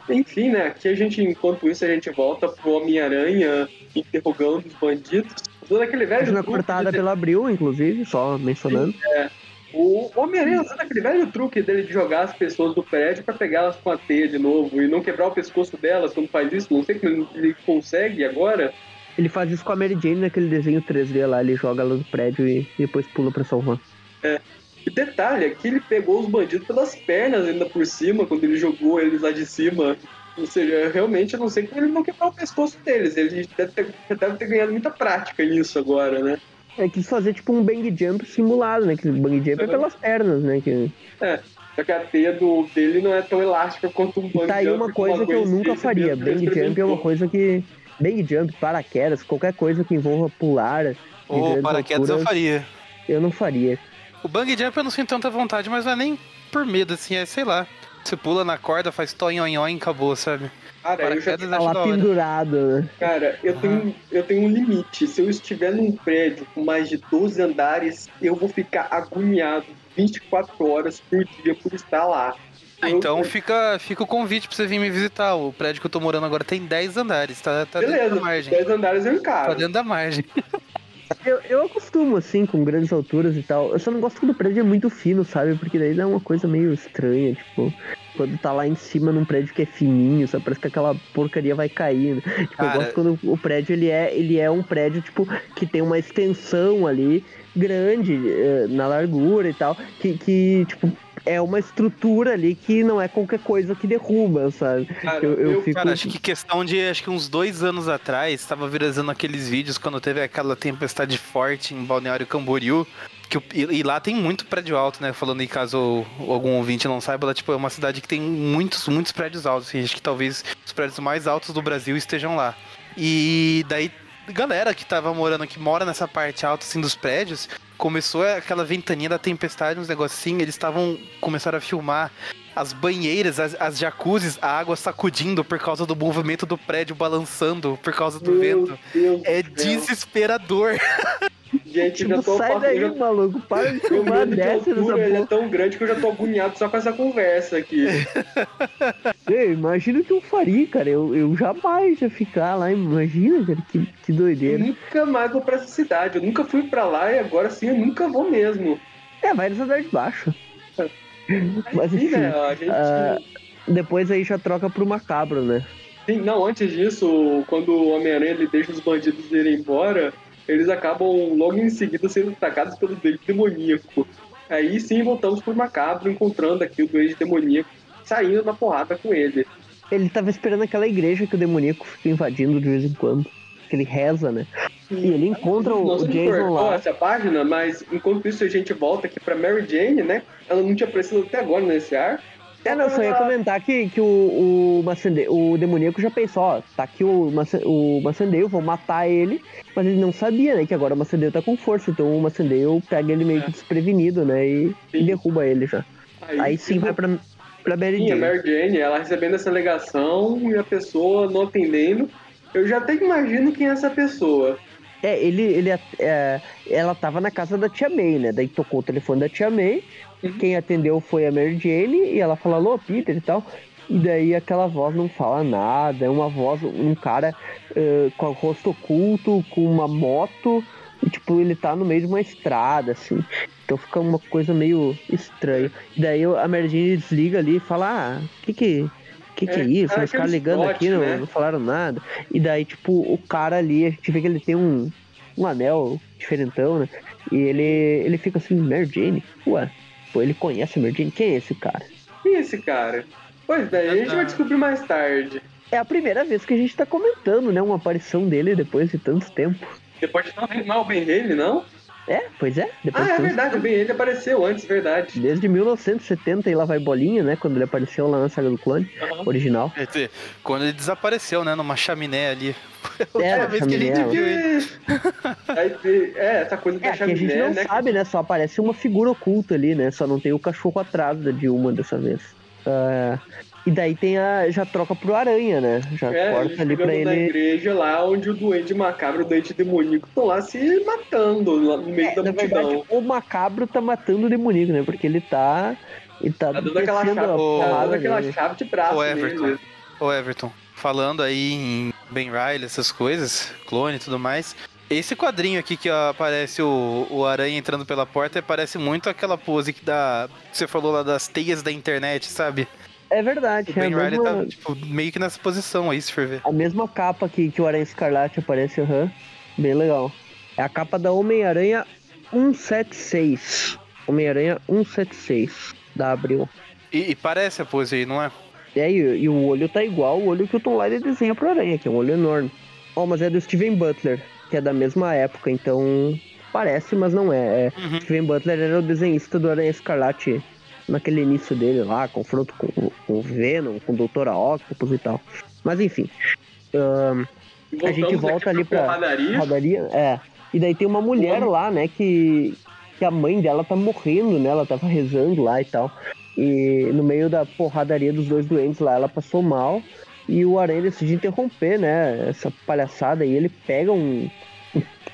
Enfim, né? Aqui a gente, enquanto isso, a gente volta pro Homem-Aranha interrogando os bandidos. Usando aquele velho truque cortada de- pela Abril, inclusive, só mencionando. O Homem-Aranha usando aquele velho truque dele de jogar as pessoas do prédio pra pegá-las com a teia de novo e não quebrar o pescoço delas quando faz isso. Não sei como ele- ele consegue agora. Ele faz isso com a Mary Jane naquele desenho 3D lá, ele joga ela do prédio e depois pula pra salvar. E detalhe, aqui ele pegou os bandidos pelas pernas ainda por cima, quando ele jogou eles lá de cima. Ou seja, realmente eu não sei como ele não quebrar o pescoço deles. Ele deve ter, deve ter ganhado muita prática nisso agora, né? É, quis fazer tipo um bang jump simulado, né? Que bang jump é pelas pernas, né? Que... Só que a teia do, dele não é tão elástica quanto um bang Tá aí jump uma com coisa que eu nunca faria. Bang jump é uma coisa que. Bang jump, paraquedas, qualquer coisa que envolva pular. Ou grandes paraquedas eu faria. eu não faria. O bang jump eu não sinto tanta vontade, mas não é nem por medo, assim, é sei lá. Você pula na corda, faz toinhonhon e acabou, sabe? Cara, eu já Tá lá pendurado, né? Cara, eu tenho, eu tenho um limite. Se eu estiver num prédio com mais de 12 andares, eu vou ficar agoniado 24 horas por dia por estar lá. Ah, Eu- então fica, fica o convite pra você vir me visitar. O prédio que eu tô morando agora tem 10 andares, tá, tá dentro Beleza, da margem. 10 andares eu Tá encaro. dentro da margem. Eu, eu acostumo, assim, com grandes alturas e tal. Eu só não gosto quando o prédio é muito fino, sabe? Porque daí dá uma coisa meio estranha, tipo. Quando tá lá em cima num prédio que é fininho, sabe? Parece que aquela porcaria vai cair. Né? Tipo, eu Cara- gosto quando o prédio ele é, ele é um prédio, tipo, que tem uma extensão ali grande eh, na largura e tal. Que, que, tipo, é uma estrutura ali que não é qualquer coisa que derruba, sabe? Cara, Eu, eu eu- fico. Cara, acho que questão de acho que uns dois anos atrás, tava viralizando aqueles vídeos quando teve aquela tempestade forte em Balneário Camboriú. Que, e, e lá tem muito prédio alto, né? Falando em caso algum ouvinte não saiba, lá tipo, é uma cidade que tem muitos, muitos prédios altos. E acho que talvez os prédios mais altos do Brasil estejam lá. E daí galera que tava morando, que mora nessa parte alta, assim, dos prédios, começou aquela ventania da tempestade, uns negocinhos, eles estavam, começaram a filmar as banheiras, as, as jacuzzis, a água sacudindo por causa do movimento do prédio balançando por causa do Meu vento. Deus É céu. desesperador. Gente, eu Tipo, já tô sai daí, já- maluco. Para de filmar, medo de desce nessa altura ele é tão grande que eu já tô agoniado só com essa conversa aqui. Ei, Imagina o que eu faria, cara. Eu, eu jamais ia ficar lá. Imagina, cara. Que, que Eu doideira. nunca mais vou pra essa cidade. Eu nunca fui pra lá e agora sim eu nunca vou mesmo. É, vai nos andares de baixo. Mas Sim, enfim, né? A gente. ah, depois aí já troca pro macabro, né? Sim, não, antes disso, quando o Homem-Aranha deixa os bandidos irem embora, eles acabam logo em seguida sendo atacados pelo Duende Demoníaco. Aí sim voltamos pro Macabro, encontrando aqui o Duende Demoníaco, saindo na porrada com ele. Ele tava esperando aquela igreja que o demoníaco fica invadindo de vez em quando. Que ele reza, né? E ele encontra o, Nossa, o Jason lá. essa página, mas enquanto isso a gente volta aqui pra Mary Jane, né? Ela não tinha aparecido até agora nesse ar. É, não, só ia comentar que, que o, o, Macende- o demoníaco já pensou, ó, tá aqui o, o Macendeio, vou matar ele, mas ele não sabia, né, que agora o Macendeio tá com força, então o Macendeio pega ele meio que desprevenido, né, e, e derruba ele já. Aí sim vai pra, pra Mary Sim, a Jane. Mary Jane, ela recebendo essa alegação e a pessoa não atendendo. Eu já até imagino quem é essa pessoa. É, ele, ele, é, ela tava na casa da tia May, né? Daí tocou o telefone da tia May. Uhum. Quem atendeu foi a Mary Jane e ela falou, alô, Peter e tal. E daí aquela voz não fala nada, é uma voz, um cara eh, com o rosto oculto, com uma moto, e tipo, ele tá no meio de uma estrada, assim. Então fica uma coisa meio estranha. E daí a Mary Jane desliga ali e fala, ah, que que. Que que é, É, isso? caras aquele ligando spot, aqui não, né? não falaram nada. E daí, tipo, o cara ali, a gente vê que ele tem um, um anel diferentão, né? E ele, ele fica assim, Mary Jane? Ué, pô, ele conhece a Mary Jane? Quem é esse cara? Quem é esse cara? Pois bem, a gente vai descobrir mais tarde. É a primeira vez que a gente tá comentando, né? Uma aparição dele depois de tanto tempo. Depois de não não é o Ben Haley, não? É, pois é. Depois Ah, de é verdade, Ben Haley apareceu antes, verdade. Desde 1970 e lá vai bolinha, né? Quando ele apareceu lá na saga do clone Aham. original. Quer dizer, Quando ele desapareceu, né? Numa chaminé ali. É, na vez que a gente chaminé, viu ele. Aí, tem- é, essa coisa É, da que a gente chaminé, não né? sabe, né? Só aparece uma figura oculta ali, né? Só não tem o cachorro atrás da Dilma dessa vez. Ah, e daí tem a. Já troca pro Aranha, né? Já É, corta ali pra chegando na ele. igreja lá onde o doente macabro e o doente demoníaco estão lá se matando lá no meio É, da na multidão. verdade, o macabro tá matando o demoníaco, né? Porque ele tá. Ele tá, Tá dando aquela descendo chave, tá dando porrada aquela chave de braço Ô, Everton. Ô, Everton, falando aí em Ben Riley, essas coisas, clone e tudo mais. Esse quadrinho aqui que aparece o, o aranha entrando pela porta parece muito aquela pose que, dá, que você falou lá das teias da internet, sabe? É verdade, O é Ben Riley mesma, tá tipo, meio que nessa posição aí, se for ver. a mesma capa que, que o Aranha Escarlate aparece, aham. Bem legal. É a capa da Homem-Aranha 176. Homem-Aranha 176 da Abril. E, e parece a pose aí, não é? É, e, e o olho tá igual o olho que o Tom Lyle desenha pro Aranha, que é um olho enorme. Ó, mas é do Steven Butler, que é da mesma época, então parece, mas não é. é. Uhum. Steven Butler era o desenhista do Aranha Escarlate naquele início dele lá, confronto com, com o Venom, com o Doutor Octopus e tal. Mas enfim. ahn, a gente volta ali pra porradaria. rodaria. É. E daí tem uma mulher lá, né, que, que a mãe dela tá morrendo, né? Ela tava rezando lá e tal. E no meio da porradaria dos dois doentes lá, ela passou mal. E o Aranha decide interromper, né? Essa palhaçada. E ele pega um,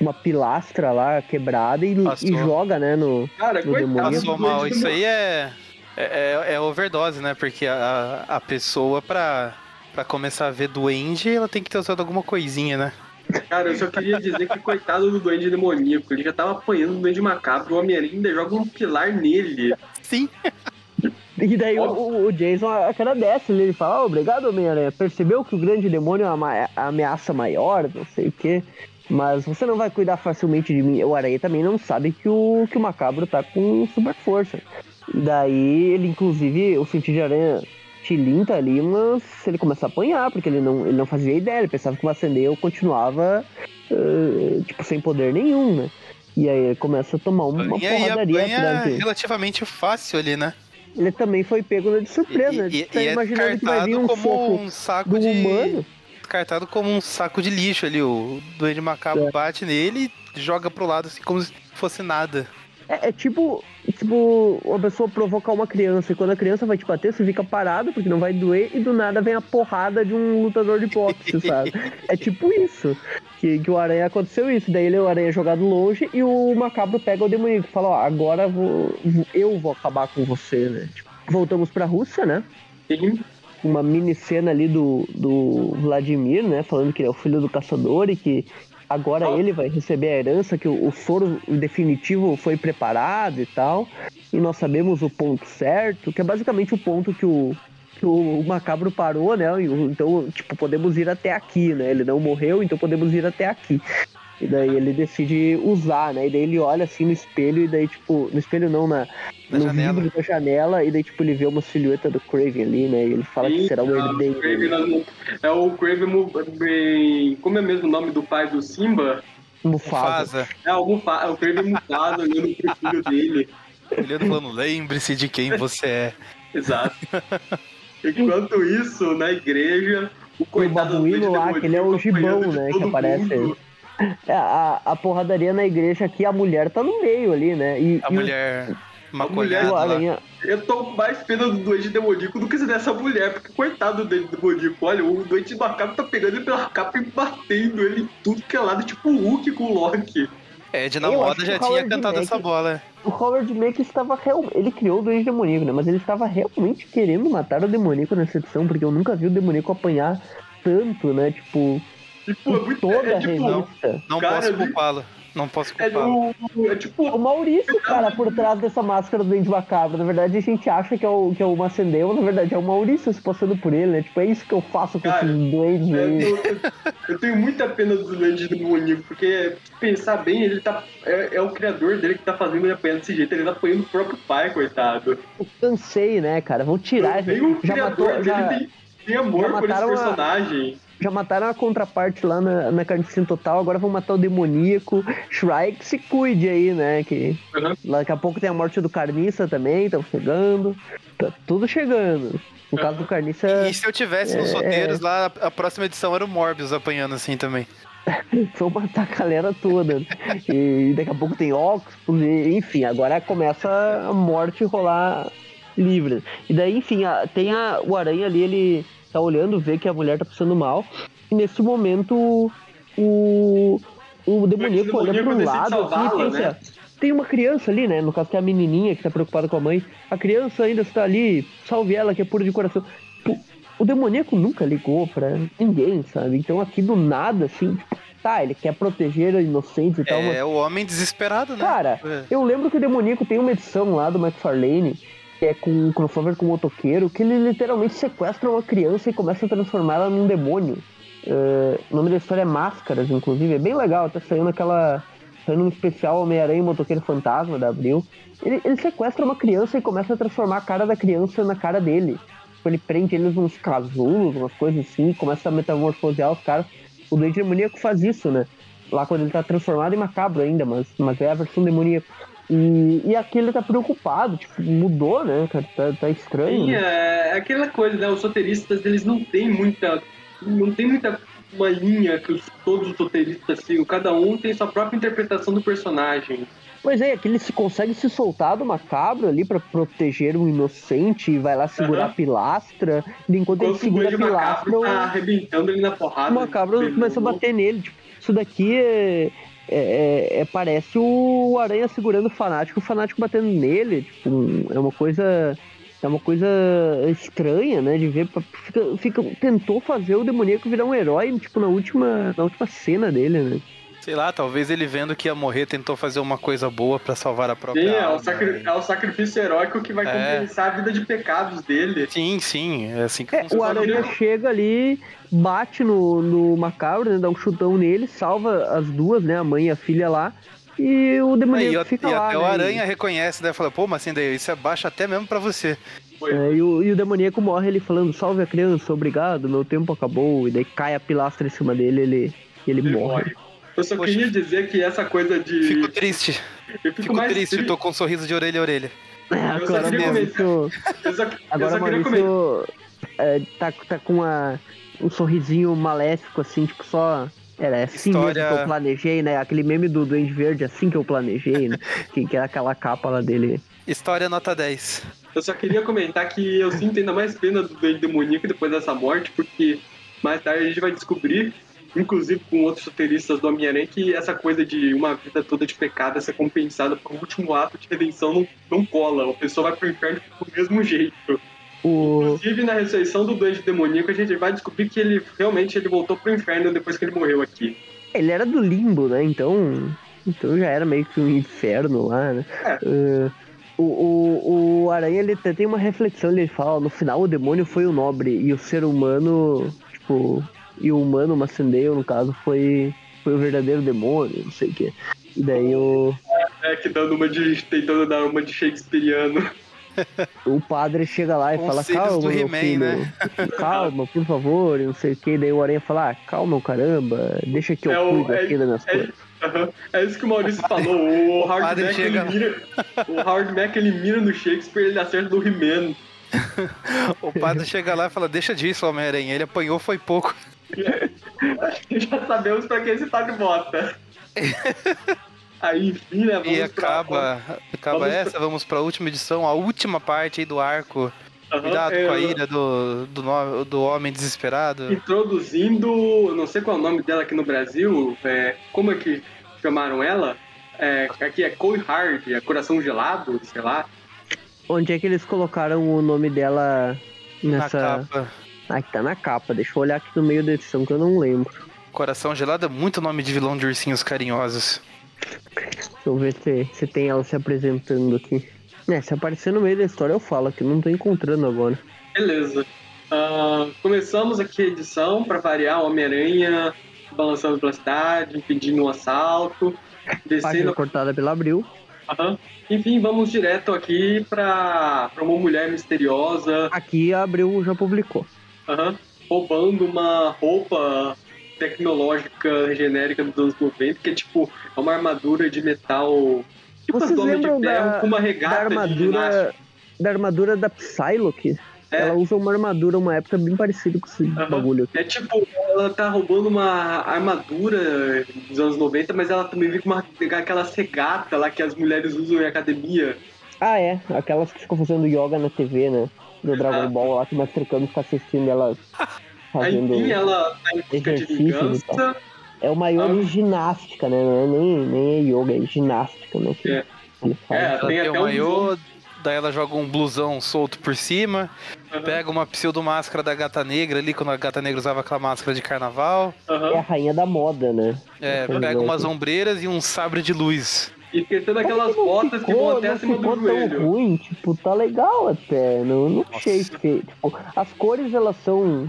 uma pilastra lá quebrada e, e joga, né? No, Cara, do coitado demônio. Passou mal. Isso aí é, é, é- é overdose, né? Porque a, a pessoa, pra, pra começar a ver duende, ela tem que ter usado alguma coisinha, né? Cara, eu só queria dizer que coitado do duende demoníaco. Ele já tava apanhando do duende macabro. O Homem-Aranha ainda joga um pilar nele. Sim. E daí o, o- o Jason agradece, ele ele fala, "Ah, obrigado, Homem-Aranha. Percebeu que o grande demônio é uma a ameaça maior, não sei o quê. Mas você não vai cuidar facilmente de mim. O Aranha também não sabe que o, que o macabro tá com super força. E daí ele, inclusive, o sentido de aranha tilinta ali, mas ele começa a apanhar, porque ele não, ele não fazia ideia, ele pensava que o acendeu continuava, eh, tipo, sem poder nenhum, né? E aí ele começa a tomar uma E porradaria apanha atrás dele. relativamente fácil ali, né? Ele também foi pego de surpresa. E, e, tá e é imaginando que vai vir descartado um como um saco do de. humano. descartado como um saco de lixo ali. O Duende Macabro É. bate nele e joga pro lado assim como se fosse nada. É, é tipo, tipo, uma pessoa provocar uma criança, e quando a criança vai te bater, você fica parado, porque não vai doer, e do nada vem a porrada de um lutador de boxe, sabe? É tipo isso. Que, que o Aranha aconteceu isso. Daí ele, o Aranha é jogado longe e o macabro pega o demoníaco e fala, ó, agora vou, eu vou acabar com você, né? Tipo, voltamos pra Rússia, né? Sim. uma mini cena ali do, do Vladimir, né? Falando que ele é o filho do caçador e que agora Oh. ele vai receber a herança, que o, o soro definitivo foi preparado e tal. E nós sabemos o ponto certo, que é basicamente o ponto que o, que o macabro parou, né? Então, tipo, podemos ir até aqui, né? Ele não morreu, então podemos ir até aqui. E daí ele decide usar, né? E daí ele olha assim no espelho, e daí, tipo, no espelho não, na, Na no janela. vidro da janela, e daí, tipo, ele vê uma silhueta do Craven ali, né? E ele fala que será o o herdeiro. Craven É o Craven, como é mesmo o nome do pai do Simba? Mufasa. Mufasa, É o, Mufa, é o Craven Mufasa olhando pro filho dele. olhando falando, lembre-se de quem você é. Exato. Enquanto isso, na igreja, o O coitado do babuíno lá, que ele é o gibão, né? Que aparece. mundo. É, a, a porradaria na igreja aqui, a mulher tá no meio ali, né? E, A e mulher o, lá. aranha. Eu tô mais pena do doente demoníaco do que dessa mulher, porque coitado do doente demoníaco. Olha, o doente macabro tá pegando ele pela capa e batendo ele em tudo que é lado, tipo o Hulk com o Loki. Ed na Eu moda já tinha cantado Mack- essa bola. O Howard Mack estava real... Ele criou o Duende Demoníaco, né? Mas ele estava realmente querendo matar o demoníaco nessa edição, porque eu nunca vi o demoníaco apanhar tanto, né? Tipo, Tipo, é em muito. toda É, a tipo. revista. Não Cara, posso ele- culpá-lo. Não posso É, culpá-lo. do, é tipo. O Maurício, cara, por trás dessa máscara do Duende Macabro. Na verdade, a gente acha que é o, que é o Macendeu, na verdade é o Maurício se passando por ele, né? Tipo, é isso que eu faço com Cara, esses duendes É, aí. eu, eu tenho muita pena do doente demoníaco, porque se pensar bem, ele tá. É, é o criador dele que tá fazendo ele apanhar desse jeito. Ele tá apanhando o próprio pai, coitado. Eu cansei, né, cara? Vão tirar. Nem o Já, criador matou, dele já, tem, tem amor já por esse personagem. Já mataram a contraparte lá na, na Carnificina Total, agora vão matar o demoníaco. Shrike se cuide aí, né? Que Uhum. daqui a pouco tem a morte do Carniça também, estão chegando. Tá tudo chegando. No caso do Carniça, E se eu tivesse nos É, roteiros lá, a próxima edição era o Morbius apanhando assim também. vão matar a galera toda. E daqui a pouco tem Octopus, e, enfim, agora começa a morte rolar livre. E daí, enfim, a- tem a, o Aranha ali, ele tá olhando, vê que a mulher tá passando mal. E nesse momento o, o demoníaco olha pro lado assim, e pensa. né? Tem uma criança ali, né? No caso que é a menininha que tá preocupada com a mãe. A criança ainda está ali, salve ela que é pura de coração. Pô, O demoníaco nunca ligou pra ninguém, sabe? Então aqui do nada, assim, tipo, tá, ele quer proteger a inocente e tal, mas É o homem desesperado, né? Cara, É. eu lembro que o Demoníaco tem uma edição lá do McFarlane, que é com o crossover com o motoqueiro, que ele literalmente sequestra uma criança e começa a transformá-la num demônio. É, o nome da história é Máscaras, inclusive. É bem legal, tá saindo aquela. saindo um especial Homem-Aranha e Motoqueiro Fantasma da Abril. Ele, ele sequestra uma criança e começa a transformar a cara da criança na cara dele. Tipo, ele prende eles uns casulos, umas coisas assim, começa a metamorfosear os caras. O Duende Demoníaco faz isso, né? Lá quando ele tá transformado em macabro ainda, mas, mas é a versão demoníaca. E, e aqui ele tá preocupado, tipo, mudou, né, cara? Tá, tá estranho. Sim, né? é aquela coisa, né? Os roteiristas, eles não têm muita. Não tem muita uma linha que os, todos os roteiristas sigam. Cada um tem sua própria interpretação do personagem. Pois é, aqui ele se consegue se soltar do macabro ali pra proteger um inocente e vai lá segurar Aham. a pilastra. E enquanto ele Enquanto o segura a pilastra, tá arrebentando ele na porrada. o macabro Pegou- começa a bater nele. Tipo, isso daqui é, é- é- é- parece o Aranha segurando o fanático, o fanático batendo nele. Tipo, é uma coisa. É uma coisa estranha, né? De ver. Fica, fica- tentou fazer o demoníaco virar um herói, tipo, na última, na última cena dele, né? Sei lá, talvez ele vendo que ia morrer tentou fazer uma coisa boa pra salvar a própria Sim, é o, alma. sacri- é o sacrifício heróico que vai É. compensar a vida de pecados dele. Sim, sim, é assim que É, o. Aranha chega ali, bate no, no macabro, né? Dá um chutão nele, salva as duas, né? A mãe e a filha lá. E o É, demoníaco e, a- fica e lá. até o né? Aranha reconhece, né? Fala, pô, mas assim, daí isso é baixo até mesmo pra você. É, e, o, e o demoníaco morre ele falando, salve a criança, obrigado, meu tempo acabou. E daí cai a pilastra em cima dele ele, e ele, Ele morre. morre. Eu só Poxa. queria dizer que essa coisa de. Fico triste, eu fico, fico mais triste, tri- tô com um sorriso de orelha a orelha. É, Eu só agora Maurício, Eu só, eu agora só queria comentar. Maurício é, tá, tá com a um sorrisinho maléfico, assim, tipo, só. Era assim História- mesmo que eu planejei, né? Aquele meme do Duende Verde, assim que eu planejei, né? que, que é aquela capa lá dele. História nota 10. Eu só queria comentar que eu sinto ainda mais pena do Duende Demoníaco depois dessa morte, porque mais tarde a gente vai descobrir, inclusive com outros roteiristas do Homem-Aranha, que essa coisa de uma vida toda de pecado ser compensada por um último ato de redenção não, não cola. A pessoa vai pro inferno do mesmo jeito. O, Inclusive, na ressurreição do Duende Demoníaco, a gente vai descobrir que ele realmente ele voltou pro inferno depois que ele morreu aqui. ele era do limbo, né? Então. Então já era meio que um inferno lá, né? É. Eh, o, o, o Aranha ele até tem uma reflexão, ele fala, no final o demônio foi o nobre e o ser humano, tipo, e o humano, o Macendale, no caso, foi, foi o verdadeiro demônio, não sei o quê. E daí o, É, que dando uma de. tentando dar uma de Shakespeareano. o padre chega lá e fala, calma, meu He-Man, filho, né? calma, por favor, e não sei o quê. Daí o Aranha fala, ah, calma, caramba, deixa que eu É o- cuido é- aqui das minhas é- coisas. É isso que o Maurício falou. O Howard padre Mack chega- ele mira. O Howard Mack ele mira no Shakespeare ele acerta do He-Man. O padre chega lá e fala, deixa disso, Homem-Aranha. Ele apanhou foi pouco. Já sabemos pra que esse padre bota. Aí, enfim, né? Vamos E pra- acaba, acaba vamos essa, vamos pra última edição, a última parte aí do arco. Aham, Cuidado é, com a ira do, do, do homem desesperado. Introduzindo, não sei qual é o nome dela aqui no Brasil, é, como é que chamaram ela? É, aqui é Cold Hard, é Coração Gelado, sei lá. Onde é que eles colocaram o nome dela Na nessa... capa. Ah, que tá na capa. Deixa eu olhar aqui no meio da edição que eu não lembro. Coração gelado é muito nome de vilão de ursinhos carinhosos. Deixa eu ver se, se tem ela se apresentando aqui. É, se aparecer no meio da história eu falo, que eu não tô encontrando agora. Beleza. Ah, começamos aqui a edição, pra variar, Homem-Aranha balançando pela cidade, impedindo um assalto, Página descendo. cortada pela Abril. Aham. Enfim, vamos direto aqui pra, pra uma mulher misteriosa Aqui a Abril já publicou. Aham, roubando uma roupa tecnológica genérica dos anos 90, que é tipo é uma armadura de metal. Tipo Vocês as Homem de lembram Ferro da- com uma Da regata ginástica. armadura, da armadura da Psylocke. É. Ela usa uma armadura uma época bem parecida com esse Aham. bagulho aqui. É tipo, ela tá roubando uma armadura dos anos 90, mas ela também vem com uma, aquela segata lá que as mulheres usam em academia. Ah, é. Aquelas que ficam fazendo yoga na TV, né? Do Dragon. Ball lá, que o Mestre Kami fica assistindo elas Aí, fazendo... enfim, ela tá em busca de exercícios vingança. É uma yoga Ah. de ginástica, né? Não é nem, nem é yoga, é ginástica, né? Que É. É, Ela tem até um daí ela joga um blusão solto por cima, Aham, pega uma pseudo-máscara da gata negra ali, quando a gata negra usava aquela máscara de carnaval. aham. É a rainha da moda, né? É, pega umas ombreiras e um sabre de luz. E esquecendo aquelas botas que ficou- vão até acima do tão joelho. ruim, tipo, tá legal até. Não, não Nossa. achei feio. Tipo, as cores elas são.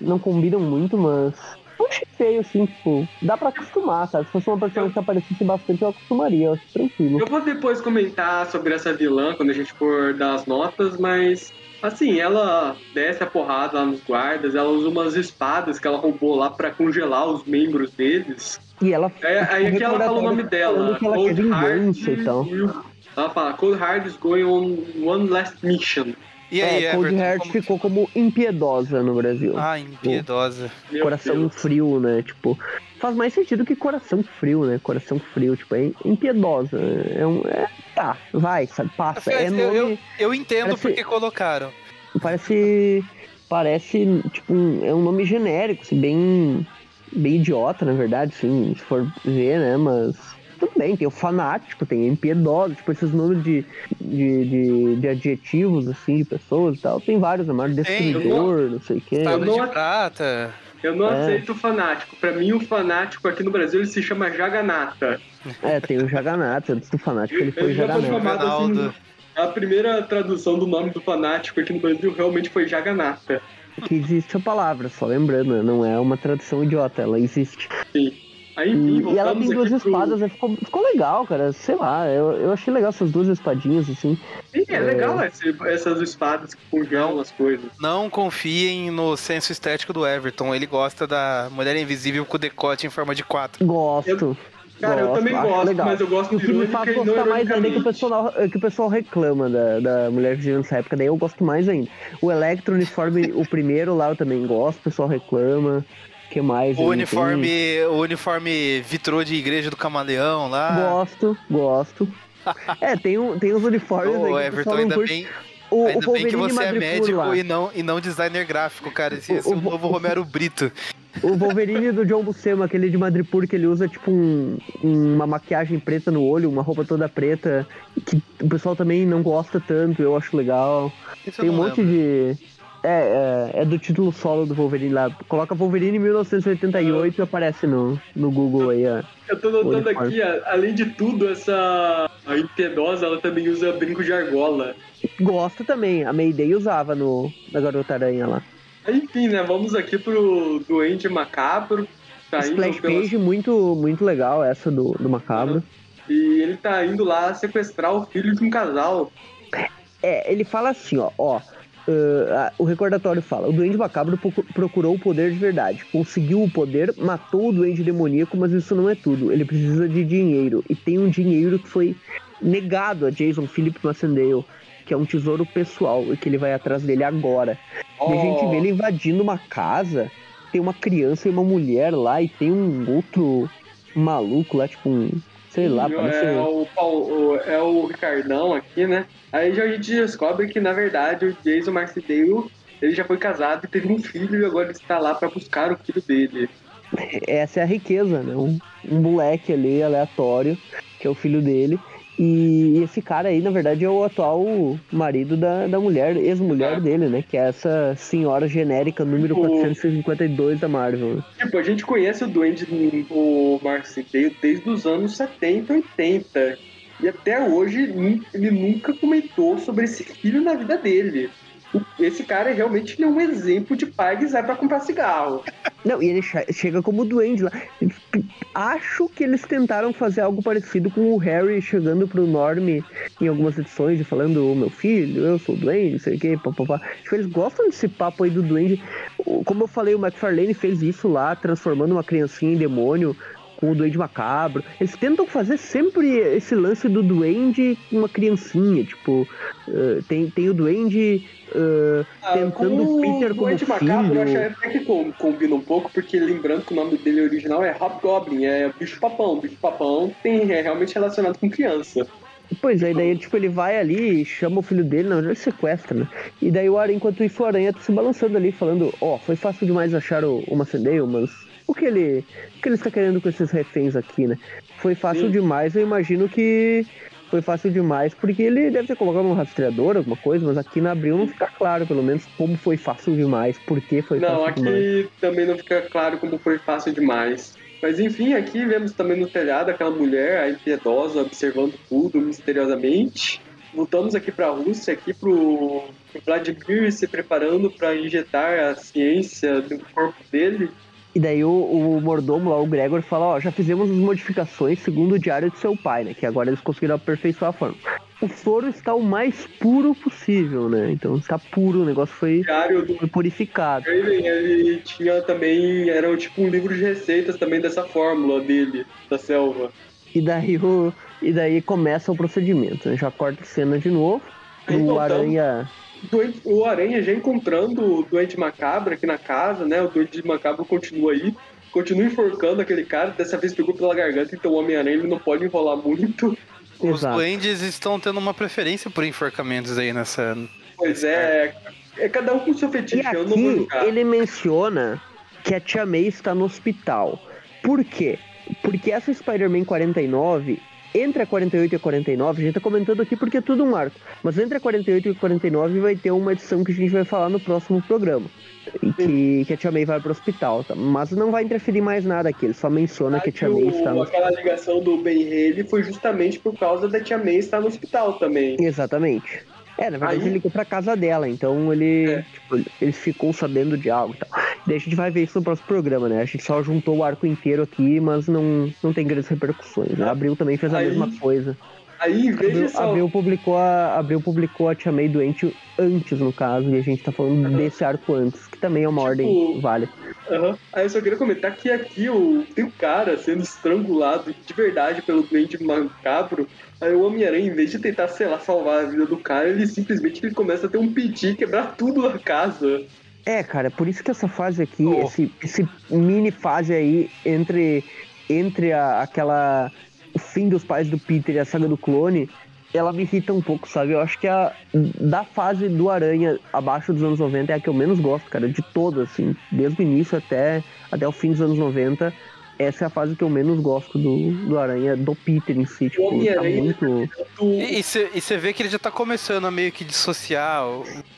não combinam muito, mas. Não achei feio, assim, tipo, dá pra acostumar, sabe? Se fosse uma personagem que aparecesse bastante, eu acostumaria, eu acho tranquilo. Eu vou depois comentar sobre essa vilã quando a gente for dar as notas, mas assim, ela desce a porrada lá nos guardas, ela usa umas espadas que ela roubou lá pra congelar os membros deles. E ela. É, aí aqui ela fala o nome dela, que ela quer vingança e tal. Ela fala, Cold Hard is going on one last mission. E aí, é, Cold Everton, Heart como- ficou como impiedosa no Brasil. Ah, impiedosa. Meu coração Deus. frio, né? Tipo, faz mais sentido que coração frio, né? Coração frio, tipo, é impiedosa. É um. É, tá, vai, sabe? Passa. É eu, nome. eu, eu entendo Parece- porque colocaram. Parece. Parece, tipo, um, é um nome genérico, assim, bem. Bem idiota, na verdade, assim, se for ver, né? Mas. Tudo bem, tem o fanático, tem impiedosa, tipo, esses nomes de, de, de, de adjetivos, assim, de pessoas e tal. Tem vários, né? Maior destruidor, não sei o quê. Não- de prata. Eu não É. aceito o fanático. Pra mim, o fanático aqui no Brasil ele se chama Jaganata. É, tem o Jaganata, antes do fanático ele foi Ele Jaganata. chamado assim. A primeira tradução do nome do fanático aqui no Brasil realmente foi Jaganata. que existe a palavra, só lembrando, né? não é uma tradução idiota, ela existe. Sim. Aí, enfim, E, e ela tem duas aqui pro- espadas, né? ficou, ficou legal, cara. Sei lá, eu, eu achei legal essas duas espadinhas, assim. Sim, é legal esse- essas espadas que congelam as coisas. Não confiem no senso estético do Everton. Ele gosta da mulher invisível com decote em forma de quatro. Gosto. Cara, eu Gosto, também acho gosto, legal. mas eu gosto E o que me faz gostar mais ainda é que o pessoal, é que o pessoal reclama da, da Mulher Vigilante nessa época, daí eu gosto mais ainda. O Electro uniforme, o primeiro lá eu também gosto, o pessoal reclama. O que mais? O uniforme, o uniforme vitrô de igreja do camaleão lá. Gosto, gosto. é, tem, um, tem uns uniformes aí Ô, o Everton, ainda curte. bem, O, o ainda bem que você é médico lá. e não, e não designer gráfico, cara. Esse, O- esse é o o- novo Romero Brito. O Wolverine do John Buscema, aquele de Madripoor, que ele usa tipo um- uma maquiagem preta no olho, uma roupa toda preta, que o pessoal também não gosta tanto, eu acho legal. Esse eu Tem um monte lembro. de. É, é, é do título solo do Wolverine lá. Coloca Wolverine 1988 e aparece no, no Google aí, ó. Eu tô notando aqui, a- além de tudo, essa a impiedosa, ela também usa brinco de argola. Gosta também, a Mayday usava no, na Garota Aranha lá. Enfim, né, vamos aqui pro Doente Macabro. Tá Splash pelas- page muito, muito legal essa do, do Macabro. E ele tá indo lá sequestrar o filho de um casal. É, ele fala assim, ó, ó. Ah, o recordatório fala: o Duende Macabro procu- procurou o poder de verdade, conseguiu o poder, matou o Duende Demoníaco, mas isso não é tudo. Ele precisa de dinheiro e tem um dinheiro que foi negado a Jason Philip Massendale, que é um tesouro pessoal e que ele vai atrás dele agora. E a gente Ó, vê ele invadindo uma casa, tem uma criança e uma mulher lá e tem um outro maluco lá, tipo um, sei lá, parece é, o Paul- o- é o Ricardão aqui, né? Aí já a gente descobre que, na verdade, o Jason Marcidale, ele já foi casado e teve um filho e agora ele está lá pra buscar o filho dele. essa é a riqueza, né? Um, um moleque ali aleatório, que é o filho dele. E esse cara aí, na verdade, é o atual marido da, da mulher, ex-mulher Ah. dele, né? Que é essa senhora genérica número O- 452 da Marvel. Tipo, a gente conhece o Duende, o Marcidale, desde os anos 70, 80. E até hoje, ele nunca comentou sobre esse filho na vida dele. Esse cara realmente ele é um exemplo de pai que sai pra comprar cigarro. Não, e ele che- chega como duende lá. Acho que eles tentaram fazer algo parecido com o Harry chegando pro Norm em algumas edições e falando, "Ô, meu filho, eu sou duende, sei o que, papapá. Tipo, eles gostam desse papo aí do duende. Como eu falei, o McFarlane fez isso lá, transformando uma criancinha em demônio com o duende macabro. Eles tentam fazer sempre esse lance do duende com uma criancinha, tipo, eh, tem, tem o duende Ah, tentando com o Peter o como Doente Macabro, eu filho. acho até que com- combina um pouco, porque lembrando que o nome dele original é Hobgoblin, é bicho-papão. Bicho-papão tem, é realmente relacionado com criança. Pois é, e daí tipo, ele vai ali, chama o filho dele, não, ele sequestra, né? E daí o Aranha, enquanto isso, o Aranha tá se balançando ali, falando, ó, foi fácil demais achar o, o Macendale, mas o que ele. O que ele está querendo com esses reféns aqui, né? Foi fácil Sim. demais, eu imagino que foi fácil demais, porque ele deve ter colocado um rastreador, alguma coisa, mas aqui na abril não fica claro, pelo menos, como foi fácil demais, por que foi Não, fácil demais. aqui também não fica claro como foi fácil demais. Mas enfim, aqui vemos também no telhado aquela mulher, a impiedosa, observando tudo misteriosamente. Voltamos aqui pra Rússia, aqui pro, pro Vladimir se preparando para injetar a ciência no corpo dele. E daí o, o mordomo lá, o Gregor, fala, ó, já fizemos as modificações segundo o diário de seu pai, né? Que agora eles conseguiram aperfeiçoar a forma. O soro está o mais puro possível, né? Então está puro, o negócio foi, Diário do foi purificado. Raven, ele tinha também, era tipo um livro de receitas também dessa fórmula dele, da selva. E daí o. E daí começa o procedimento, né? Já corta a cena de novo. Aí O voltamos. aranha. Doente- o Aranha já encontrando o Doente Macabro aqui na casa, né? O Doente Macabro continua aí, continua enforcando aquele cara, dessa vez pegou pela garganta, então o Homem-Aranha ele não pode enrolar muito. Os Exato. duendes estão tendo uma preferência por enforcamentos aí nessa. Pois é, é cada um com seu E fetiche, eu não vou julgar. ele menciona que a Tia May está no hospital. Por quê? Porque essa Spider-Man 49, entre a 48 e a 49, a gente tá comentando aqui porque é tudo um arco, mas entre a 48 e a 49 vai ter uma edição que a gente vai falar no próximo programa. E que, que a Tia May vai pro hospital, tá? mas não vai interferir mais nada aqui, ele só menciona que a Tia May está no Aquela ligação do Ben Haley foi justamente por causa da Tia May estar no hospital também. Exatamente. É, na verdade Aí- ele ligou pra casa dela, então ele, É. tipo, ele ficou sabendo de algo e tal. Daí a gente vai ver isso no próximo programa, né? A gente só juntou o arco inteiro aqui, mas não, não tem grandes repercussões. Né? Abril também fez a Aí- mesma coisa. Aí, em vez Abril, publicou a, Abril publicou a Tia May doente antes, no caso, e a gente tá falando Uhum. desse arco antes, que também é uma Tipo, ordem válida. Aham. Aí eu só queria comentar que aqui o, tem um cara sendo estrangulado de verdade pelo doente macabro. Aí o Homem-Aranha, em vez de tentar, sei lá, salvar a vida do cara, ele simplesmente ele começa a ter um piti, quebrar tudo na casa. É, cara, por isso que essa fase aqui, Oh. esse, esse mini fase aí entre, entre a- aquela. O fim dos pais do Peter e a saga do clone, ela me irrita um pouco, sabe? Eu acho que a da fase do Aranha abaixo dos anos 90 é a que eu menos gosto, cara, de todas, assim, desde o início até, até o fim dos anos 90. Essa é a fase que eu menos gosto do, do Aranha, do Peter em si. Tipo, tá muito. Tu- E você vê que ele já tá começando a meio que dissociar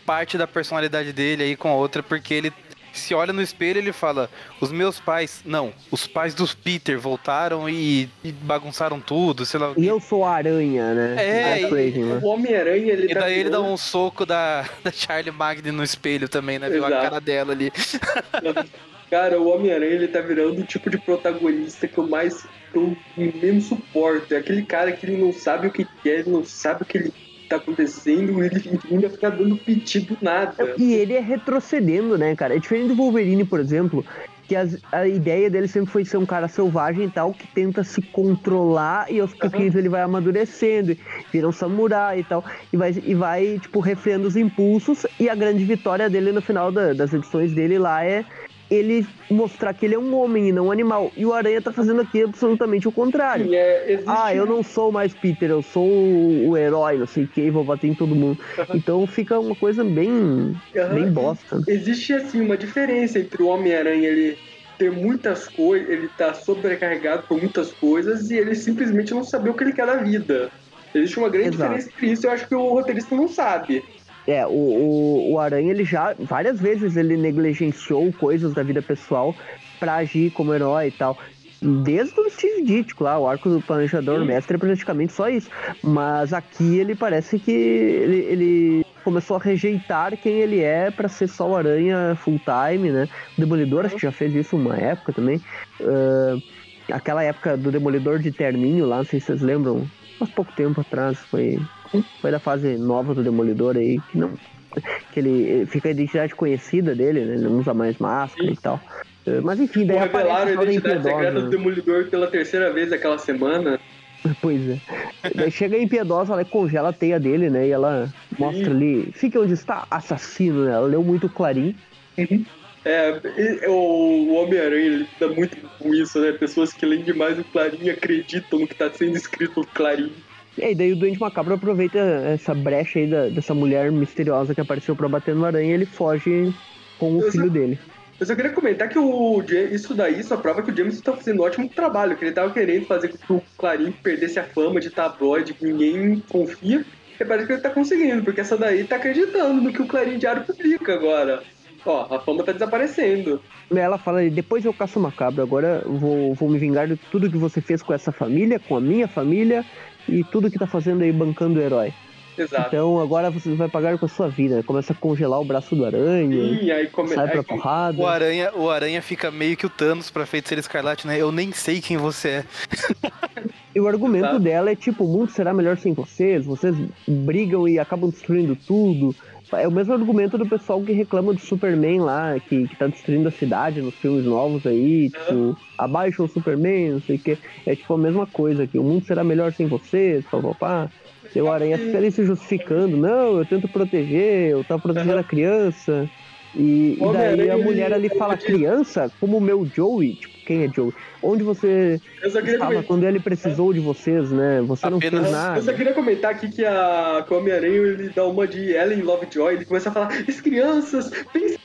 parte da personalidade dele aí com a outra, porque ele se olha no espelho e ele fala: Os meus pais, não, os pais dos Peter voltaram e, e bagunçaram tudo, sei lá. E eu sou a Aranha, né? É, crazy, né? O Homem-Aranha, ele E tá daí ele dá um soco da, da Charlie Magni no espelho também, né? Viu a cara dela ali. Cara, o Homem-Aranha, ele tá virando o tipo de protagonista que eu mais. que eu menos suporto. É aquele cara que ele não sabe o que quer, ele não sabe o que ele tá acontecendo, ele ainda fica dando piti do nada. E ele é retrocedendo, né, cara? É diferente do Wolverine, por exemplo, que as- a ideia dele sempre foi ser um cara selvagem e tal, que tenta se controlar e aos pouquinhos ele vai amadurecendo, vira um samurai e tal, e vai, e vai tipo, refreando os impulsos. E a grande vitória dele no final da- das edições dele lá é ele mostrar que ele é um homem e não um animal. E o Aranha tá fazendo aqui absolutamente o contrário. É, existe Ah, eu não sou mais Peter, eu sou o, o herói, não sei o que, vou bater em todo mundo. Então fica uma coisa bem, Aham. bem bosta. Existe assim uma diferença entre o Homem-Aranha ele ter muitas coisas, ele tá sobrecarregado por muitas coisas e ele simplesmente não saber o que ele quer da vida. Existe uma grande Exato. diferença entre isso, eu acho que o roteirista não sabe. É, o, o, o Aranha, ele já, várias vezes ele negligenciou coisas da vida pessoal pra agir como herói e tal. Desde o Steve Ditko lá, o arco do planejador Sim. mestre é praticamente só isso. Mas aqui ele parece que ele, ele começou a rejeitar quem ele é pra ser só o Aranha full time, né? O Demolidor acho que já fez isso uma época também. Ah, aquela época do Demolidor de terninho lá, não sei se vocês lembram, faz pouco tempo atrás, foi, foi da fase nova do Demolidor aí, que não. Que ele fica a identidade conhecida dele, né? Ele não usa mais máscara Sim. e tal. Eh, Mas enfim, daí Revelaram a identidade secreta do impiedosa. Demolidor pela terceira vez aquela semana. Pois é. Daí chega a impiedosa, ela congela a teia dele, né? E ela mostra ali, fica onde está, assassino, né? Ela leu muito Clarim. É, o, Homem-Aranha ele dá muito com isso, né? Pessoas que leem demais o Clarim acreditam no que tá sendo escrito no Clarim. E aí daí o Doente Macabro aproveita essa brecha aí da- dessa mulher misteriosa que apareceu pra bater no aranha e ele foge com o Eu filho só- dele. Eu só queria comentar que o isso daí só prova que o James tá fazendo um ótimo trabalho, que ele tava querendo fazer com que o Clarim perdesse a fama de tabloide, que ninguém confia, e parece que ele tá conseguindo, porque essa daí tá acreditando no que o Clarim Diário publica agora. Ó, a fama tá desaparecendo. Ela fala depois eu caço o macabro, agora eu vou, vou me vingar de tudo que você fez com essa família, com a minha família e tudo que tá fazendo aí bancando o herói. Exato. Então agora você vai pagar com a sua vida. Começa a congelar o braço do aranha, Sim, aí come... sai aí pra come- porrada. O Aranha, o Aranha fica meio que o Thanos pra feiticeiro escarlate, né? Eu nem sei quem você é. E o argumento Exato. dela é tipo, o mundo será melhor sem vocês, vocês brigam e acabam destruindo tudo. É o mesmo argumento do pessoal que reclama do Superman lá, que, que tá destruindo a cidade nos filmes novos aí, tipo, abaixa o Superman, não sei o que. É tipo a mesma coisa aqui, o mundo será melhor sem vocês, papapá. E o Aranha fica ali se justificando, não, eu tento proteger, eu tava protegendo a criança. E, e daí a mulher ali fala, ele- criança? Como o meu Joey? Tipo, quem é Joey? Onde você estava comentar. quando ele precisou de vocês, né? Você não Apenas- fez Eu só nada. queria comentar aqui que, a, que o Homem-Aranha ele dá uma de Ellen Lovejoy, ele começa a falar: as crianças, pensem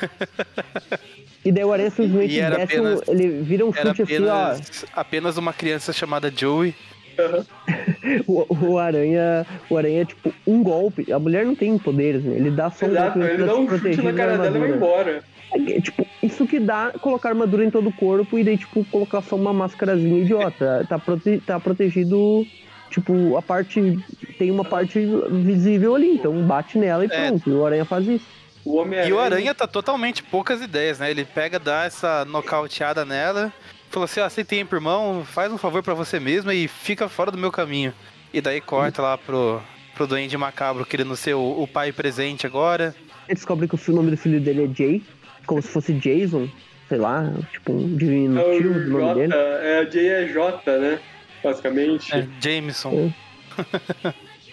E daí o Aranha simplesmente E era desce, um- apenas- ele vira um chute assim, apenas, apenas uma criança chamada Joey. ó. O, o Aranha, o Aranha é tipo um golpe. A mulher não tem poderes, né? Ele dá só um Exato, golpe ele dá um chute na cara dela e vai embora. É, tipo, isso que dá colocar armadura em todo o corpo e daí, tipo, colocar só uma máscarazinha idiota. Tá, prote- tá protegido. Tipo, a parte. Tem uma parte visível ali, então bate nela e É. pronto. E o Aranha faz isso. O. E o Aranha tá totalmente poucas ideias, né? Ele pega, dá essa nocauteada nela, fala assim: ó, você tem irmão, faz um favor pra você mesmo e fica fora do meu caminho. E daí corta lá pro, pro Duende Macabro querendo ser o, o pai presente agora. Ele descobre que o nome do filho dele é Jay, como se fosse Jason, sei lá, tipo um diminutivo do nome J, dele. é, J é J, né? Basicamente. É, Jameson.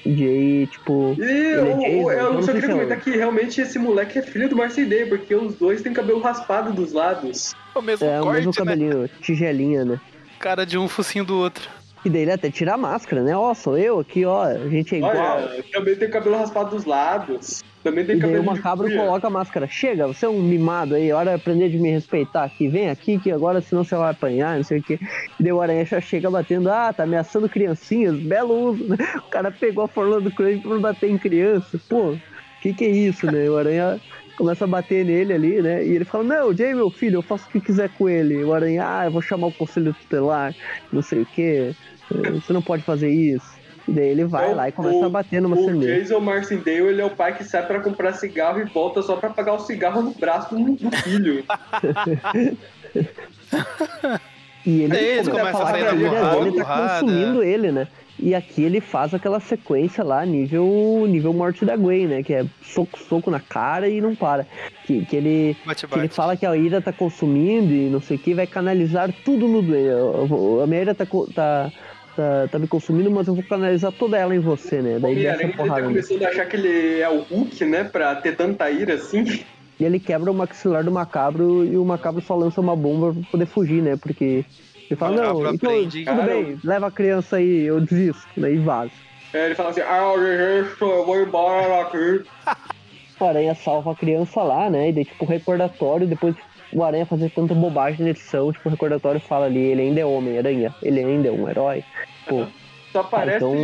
Jay, tipo. E é o- o- Jason, eu eu não só sei queria se é comentar o- que realmente esse moleque é filho do Marcy Day, porque os dois têm cabelo raspado dos lados. O mesmo É o corte, mesmo né? cabelinho, tigelinha, né? Cara de um focinho do outro. E daí ele até tira a máscara, né? Ó, sou eu aqui, ó, a gente é igual. Olha, também tem cabelo raspado dos lados. Também tem E cabelo o macabro coloca a máscara. Chega, você é um mimado aí, hora de aprender de me respeitar aqui. Vem aqui que agora senão você vai apanhar, não sei o quê. E daí o Aranha já chega batendo, ah, tá ameaçando criancinhas, belo uso, né? O cara pegou a fórmula do Crane pra bater em criança. Pô, que que é isso, né? O Aranha começa a bater nele ali, né? E ele fala, não, Jay, meu filho, eu faço o que quiser com ele. O Aranha, ah, eu vou chamar o conselho tutelar, não sei o quê. Você não pode fazer isso. E daí ele vai Então, lá e começa o- a bater numa O semente. Jason Marcindale, ele é o pai que sai pra comprar cigarro e volta só pra pagar o cigarro no braço do, do filho. E ele É, começa a a falar sair que a dele tá consumindo ele, né? E aqui ele faz aquela sequência lá, nível, nível morte da Gwen, né? Que é soco, soco na cara e não para. Que, que ele, Bate, que ele bate. fala que a ira tá consumindo e não sei o que, vai canalizar tudo no Duende. A minha ira tá, tá, tá, tá me consumindo, mas eu vou canalizar toda ela em você, né? Daí desce a Homem-Aranha ele tá porrada. nele. começando a achar que ele é o Hulk, né? Pra ter tanta ira assim. E ele quebra o maxilar do macabro e o macabro só lança uma bomba pra poder fugir, né? Porque ele fala, não, então, aprende, tudo cara. bem, leva a criança aí, eu desisto, né? E vaza. É, ele fala assim, ah, eu eu vou embora daqui. O Aranha salva a criança lá, né? E daí, tipo, recordatório, depois o Aranha fazer tanta bobagem na edição, tipo, o recordatório fala ali, ele ainda é Homem-Aranha, ele ainda é um herói. Pô, Só aparece. então-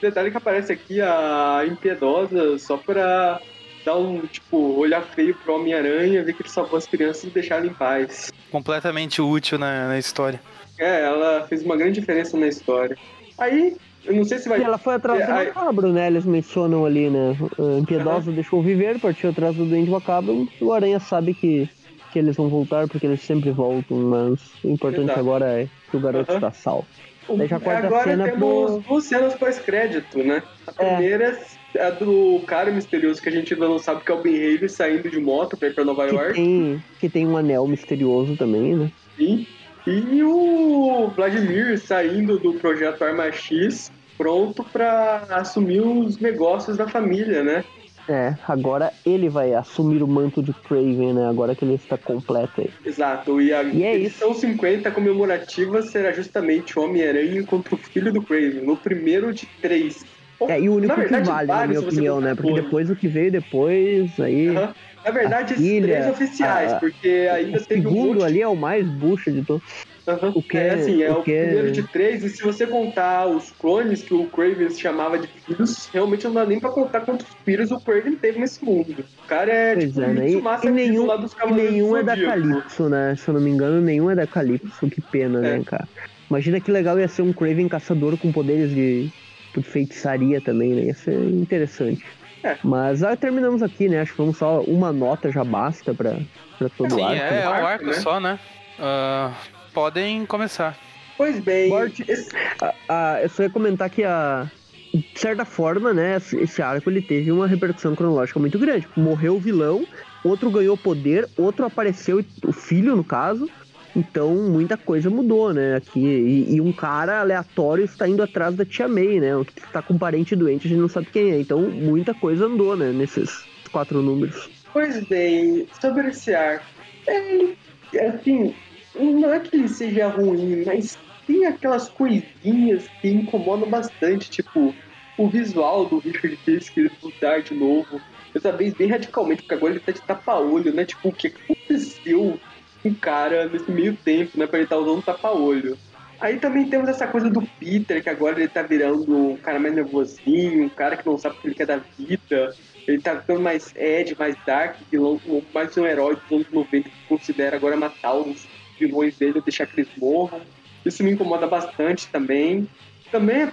Detalhe que aparece aqui a impiedosa só pra dar um, tipo, olhar feio pro Homem-Aranha, ver que ele salvou as crianças e deixar ele em paz. Completamente útil na, na história. É, ela fez uma grande diferença na história. Aí, eu não sei se vai. e ela foi atrás do É, aí- macabro, né? Eles mencionam ali, né? A impiedosa deixou viver, partiu atrás do Duende Macabro. E o Aranha sabe que, que eles vão voltar, porque eles sempre voltam, mas o importante Exato. agora é que o garoto está salvo. Corta a Agora cena temos pro- duas cenas pós-crédito, né? A É. primeira é a do cara misterioso que a gente ainda não sabe que é o Ben Haley saindo de moto pra ir pra Nova Que York. tem, que tem um anel misterioso também, né? Sim. E o Vladimir saindo do projeto Arma X, pronto pra assumir os negócios da família, né? É, agora ele vai assumir o manto de Craven, né? Agora que ele está completo aí. Exato. E a E é edição 50 comemorativa será justamente o Homem-Aranha contra o filho do Craven, no primeiro de três. É, e o único verdade, que vale, na minha opinião, né? Porque depois o que veio depois, aí. Na verdade, A esses filha, três oficiais, a- porque ainda O teve um segundo monte ali é o mais bucha de todos. Aham. O que é é- assim, é o o, que é- primeiro de três, e se você contar os clones que o Craven se chamava de filhos, realmente não dá nem pra contar quantos filhos o Craven teve nesse mundo. O cara é Pois tipo é, né? E, e nenhum, lá dos e nenhum do é da. Calypso, né? Se eu não me engano, nenhum é da Calypso. Que pena, É. né, cara? Imagina que legal ia ser um Craven caçador com poderes de, de feitiçaria também, né? Ia ser interessante. É. Mas ah, terminamos aqui, né? Acho que vamos só uma nota já basta pra, pra todo Sim, o arco. é, né? é um arco, né? só, né? Ah, podem começar. Pois bem, Bort- esse- Ah, ah, eu só ia comentar que a. De certa forma, né, esse arco ele teve uma repercussão cronológica muito grande. Morreu o vilão, outro ganhou poder, outro apareceu, o filho no caso. Então muita coisa mudou, né? Aqui. E, e um cara aleatório está indo atrás da tia May, né? O que tá com um parente doente, a gente não sabe quem é. Então muita coisa andou, né? Nesses quatro números. pois bem, sobre esse arco, ele, assim, não é que ele seja ruim, mas tem aquelas coisinhas que incomodam bastante, tipo, o visual do Richard Fisk mudar de novo. Dessa vez bem radicalmente, porque agora ele tá de tapa-olho, né? Tipo, o que aconteceu com o cara nesse meio tempo, né? Pra ele estar usando tapa-olho. Aí também temos essa coisa do Peter, que agora ele tá virando um cara mais nervosinho, um cara que não sabe o que ele quer da vida. Ele tá ficando mais Ed, mais Dark, vilão, mais um herói dos anos 90 que considera agora matar os vilões dele deixar que eles morram. Isso me incomoda bastante também. Também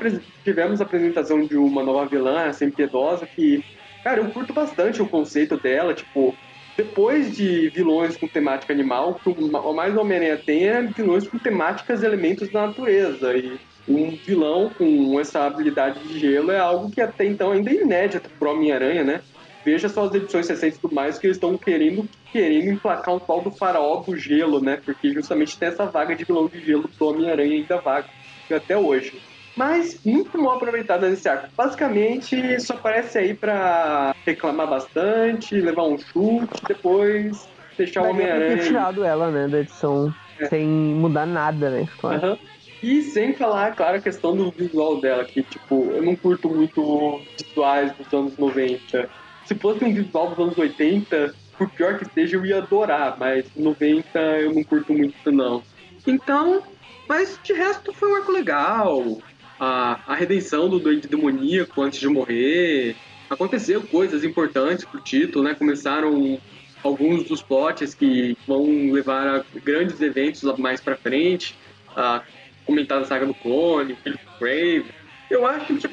tivemos a apresentação de uma nova vilã, a Sem Piedosa, que, cara, eu curto bastante o conceito dela, tipo, depois de vilões com temática animal, o que mais Homem-Aranha tem é vilões com temáticas e elementos da natureza. E um vilão com essa habilidade de gelo é algo que até então ainda é inédito pro Homem-Aranha, né? Veja só as edições recentes tudo mais que eles estão querendo, querendo emplacar um tal do faraó do gelo, né? Porque justamente tem essa vaga de vilão de gelo do Homem-Aranha ainda vaga, até hoje. Mas muito mal aproveitada nesse arco. Basicamente, só aparece aí pra reclamar bastante, levar um chute, depois deixar o Homem-Aranha. ter tirado ela, né, da edição, É. sem mudar nada, né? Claro. Aham. E sem falar, claro, a questão do visual dela, que, tipo, eu não curto muito visuais dos anos 90. Se fosse um visual dos anos 80, por pior que seja, eu ia adorar, mas 90 eu não curto muito, não. Então, mas de resto foi um arco legal. A, a redenção do doente demoníaco antes de morrer. Aconteceu coisas importantes pro título, né? Começaram alguns dos plots que vão levar a grandes eventos mais pra frente. A comentada saga do clone, Philip Crave. Eu acho que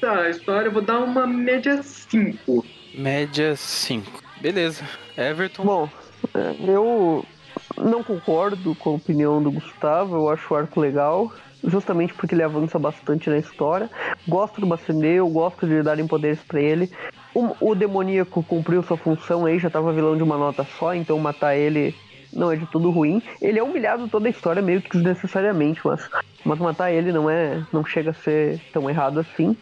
pra essa história eu vou dar uma média 5. Média 5. Beleza. Everton. Bom, é, eu não concordo com a opinião do Gustavo, eu acho o arco legal, justamente porque ele avança bastante na história. Gosto do Baceneu, gosto de darem poderes pra ele. O, o demoníaco cumpriu sua função aí, já tava vilão de uma nota só, então matar ele não é de tudo ruim. Ele é humilhado toda a história meio que desnecessariamente, mas, mas matar ele não é. não chega a ser tão errado assim.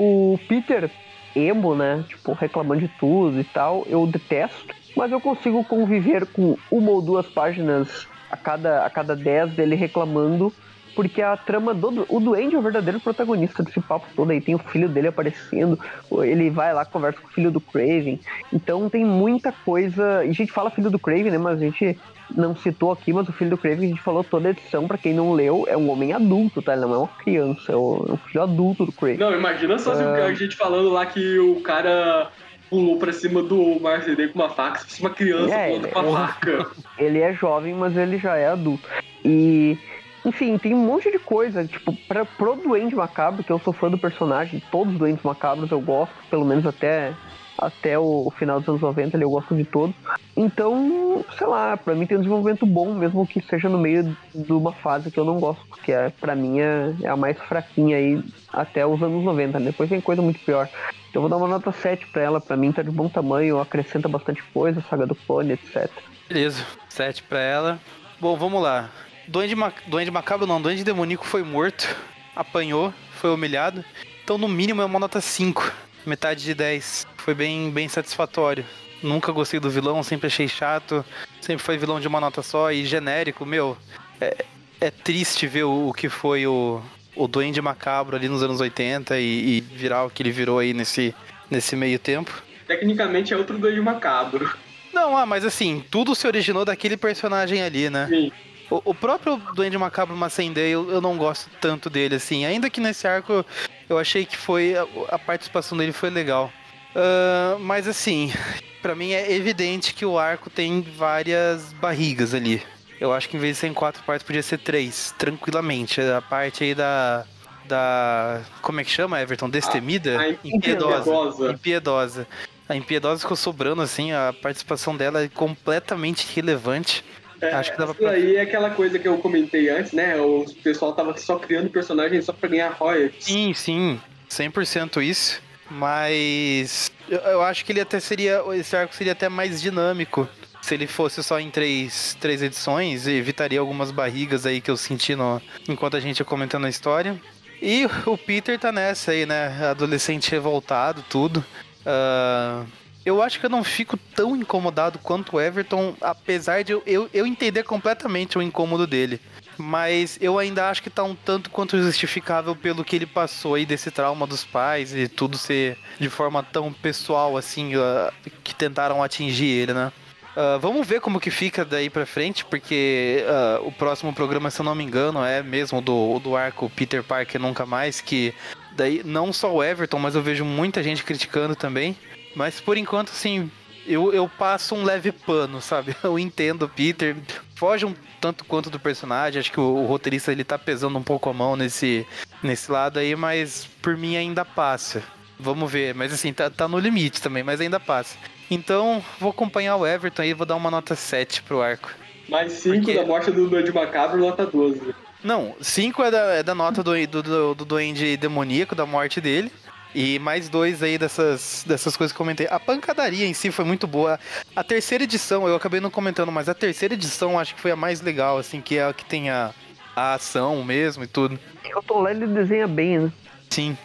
O Peter emo, né? Tipo, reclamando de tudo e tal, eu detesto, mas eu consigo conviver com uma ou duas páginas a cada, a cada dez dele reclamando, porque a trama do. O Duende é o verdadeiro protagonista desse papo todo aí. Tem o filho dele aparecendo, ele vai lá, conversa com o filho do Craven. Então tem muita coisa. E a gente fala filho do Craven, né? Mas a gente não citou aqui, mas o filho do Craven a gente falou toda a edição, pra quem não leu, é um homem adulto, tá? Ele não é uma criança, é um filho adulto do Craven. Não, imagina só o- a gente falando lá que o cara pulou pra cima do Marcedes com uma faca, se fosse uma criança É, pulando com uma faca. ele é jovem, mas ele já é adulto. E, enfim, tem um monte de coisa. Tipo, pra, pro Duende Macabro, que eu sou fã do personagem, todos os Duendes Macabros eu gosto, pelo menos até, até o, final dos anos 90 ali eu gosto de todos. Então, sei lá, pra mim tem um desenvolvimento bom, mesmo que seja no meio de uma fase que eu não gosto, que é, pra mim é, é a mais fraquinha aí até os anos 90. né? Depois tem coisa muito pior. Então vou dar uma nota 7 pra ela, pra mim tá de bom tamanho, acrescenta bastante coisa, saga do clone, etc. Beleza. 7 pra ela. Bom, vamos lá. Duende, Ma... Duende Macabro não, Duende Demoníaco foi morto, apanhou, foi humilhado. Então, no mínimo, é uma nota 5. Metade de 10. Foi bem, bem satisfatório. Nunca gostei do vilão, sempre achei chato. Sempre foi vilão de uma nota só e genérico, meu. É, é triste ver o, o que foi o, o Duende Macabro ali nos anos 80 e, e virar o que ele virou aí nesse, nesse meio tempo. Tecnicamente é outro doido macabro. Não, ah, mas assim, tudo se originou daquele personagem ali, né? Sim. O, o próprio Duende Macabro Macendei, eu, eu não gosto tanto dele, assim. Ainda que nesse arco eu achei que foi. A, a participação dele foi legal. Ah, mas assim, pra mim é evidente que o arco tem várias barrigas ali. Eu acho que em vez de ser em quatro partes, podia ser três, tranquilamente. A parte aí da. Da. Como é que chama, Everton? Destemida? A impiedosa. impiedosa. Impiedosa. A impiedosa ficou sobrando, assim, a participação dela é completamente irrelevante. É, Acho que dava isso pra- aí é aquela coisa que eu comentei antes, né? O pessoal tava só criando personagens só pra ganhar royalties. Sim, sim, 100% isso. Mas eu, eu acho que ele até seria. Esse arco seria até mais dinâmico. Se ele fosse só em três, três edições, evitaria algumas barrigas aí que eu senti no, enquanto a gente ia comentando a história. E o Peter tá nessa aí, né? Adolescente revoltado, tudo. Ah, eu acho que eu não fico tão incomodado quanto o Everton, apesar de eu, eu, eu entender completamente o incômodo dele. Mas eu ainda acho que tá um tanto quanto justificável pelo que ele passou aí desse trauma dos pais e tudo ser de forma tão pessoal assim, ah, que tentaram atingir ele, né? Ah, vamos ver como que fica daí pra frente, porque ah, o próximo programa, se eu não me engano, é mesmo do, do arco Peter Parker Nunca Mais, que daí não só o Everton, mas eu vejo muita gente criticando também. Mas por enquanto, assim, eu, eu passo um leve pano, sabe? Eu entendo o Peter, foge um tanto quanto do personagem, acho que o, o roteirista ele tá pesando um pouco a mão nesse, nesse lado aí, mas por mim ainda passa. Vamos ver, mas assim, tá, tá no limite também, mas ainda passa. Então, vou acompanhar o Everton aí, vou dar uma nota 7 pro arco. Mais 5 Porque- da morte do doido macabro, nota 12. Não, 5 é da, é da nota do, do, do, do Duende Demoníaco, da morte dele. E mais dois aí dessas, dessas coisas que eu comentei. A pancadaria em si foi muito boa. A terceira edição, eu acabei não comentando, mas a terceira edição acho que foi a mais legal, assim, que é a que tem a, a ação mesmo e tudo. O Tom Lely desenha bem, né? Sim.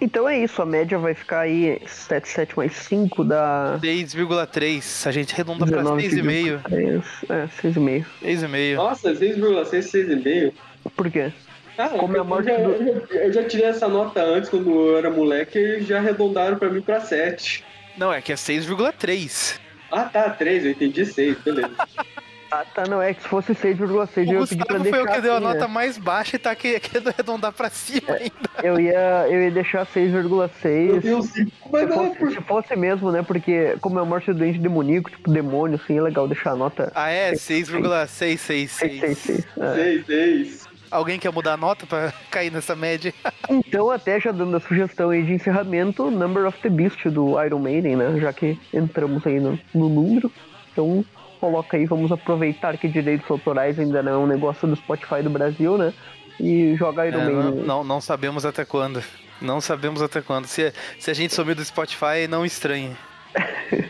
Então é isso, a média vai ficar aí 77 mais 5 dá 6,3. A gente arredonda pra 6,5. 3, é, 6,5. 6,5. Nossa, 6,6, 6,5. Por quê? Ah, é Comemora é eu, eu, já, eu, já, tirei essa nota antes, quando eu era moleque, e já arredondaram pra mim pra 7. Não, é que é 6,3. Ah tá, 3, eu entendi 6, beleza. ah tá, não, é que se fosse 6,6 eu ia pedi pra deixar. foi o que deu a assim, nota né? mais baixa e tá querendo arredondar pra cima é, ainda. Eu ia, eu ia deixar 6,6. Se, é fosse, se fosse mesmo, né? Porque como é a morte do doente demoníaco, tipo demônio, assim, é legal deixar a nota. Ah é, 6,666. 666. 666. Alguém quer mudar a nota pra cair nessa média? Então, até já dando a sugestão aí de encerramento, Number of the Beast do Iron Maiden, né? Já que entramos aí no, no número. Então, coloca aí, vamos aproveitar que direitos autorais ainda não é um negócio do Spotify do Brasil, né? E joga Iron É, Maiden. não, não, não sabemos até quando. Não sabemos até quando. Se, se a gente sumir do Spotify, não estranhe.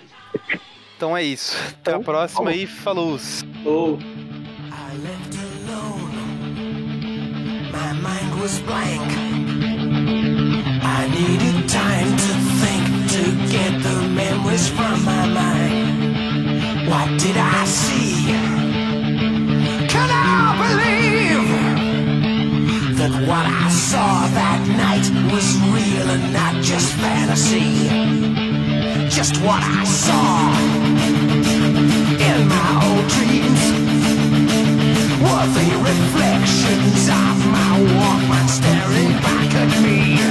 Então é isso. Até a Então, próxima e falou! Ou. My mind was blank. I needed time to think to get the memories from my mind. What did I see? Can I believe that what I saw that night was real and not just fantasy? Just what I saw in my old dreams. Were the reflections my walkman staring back at me.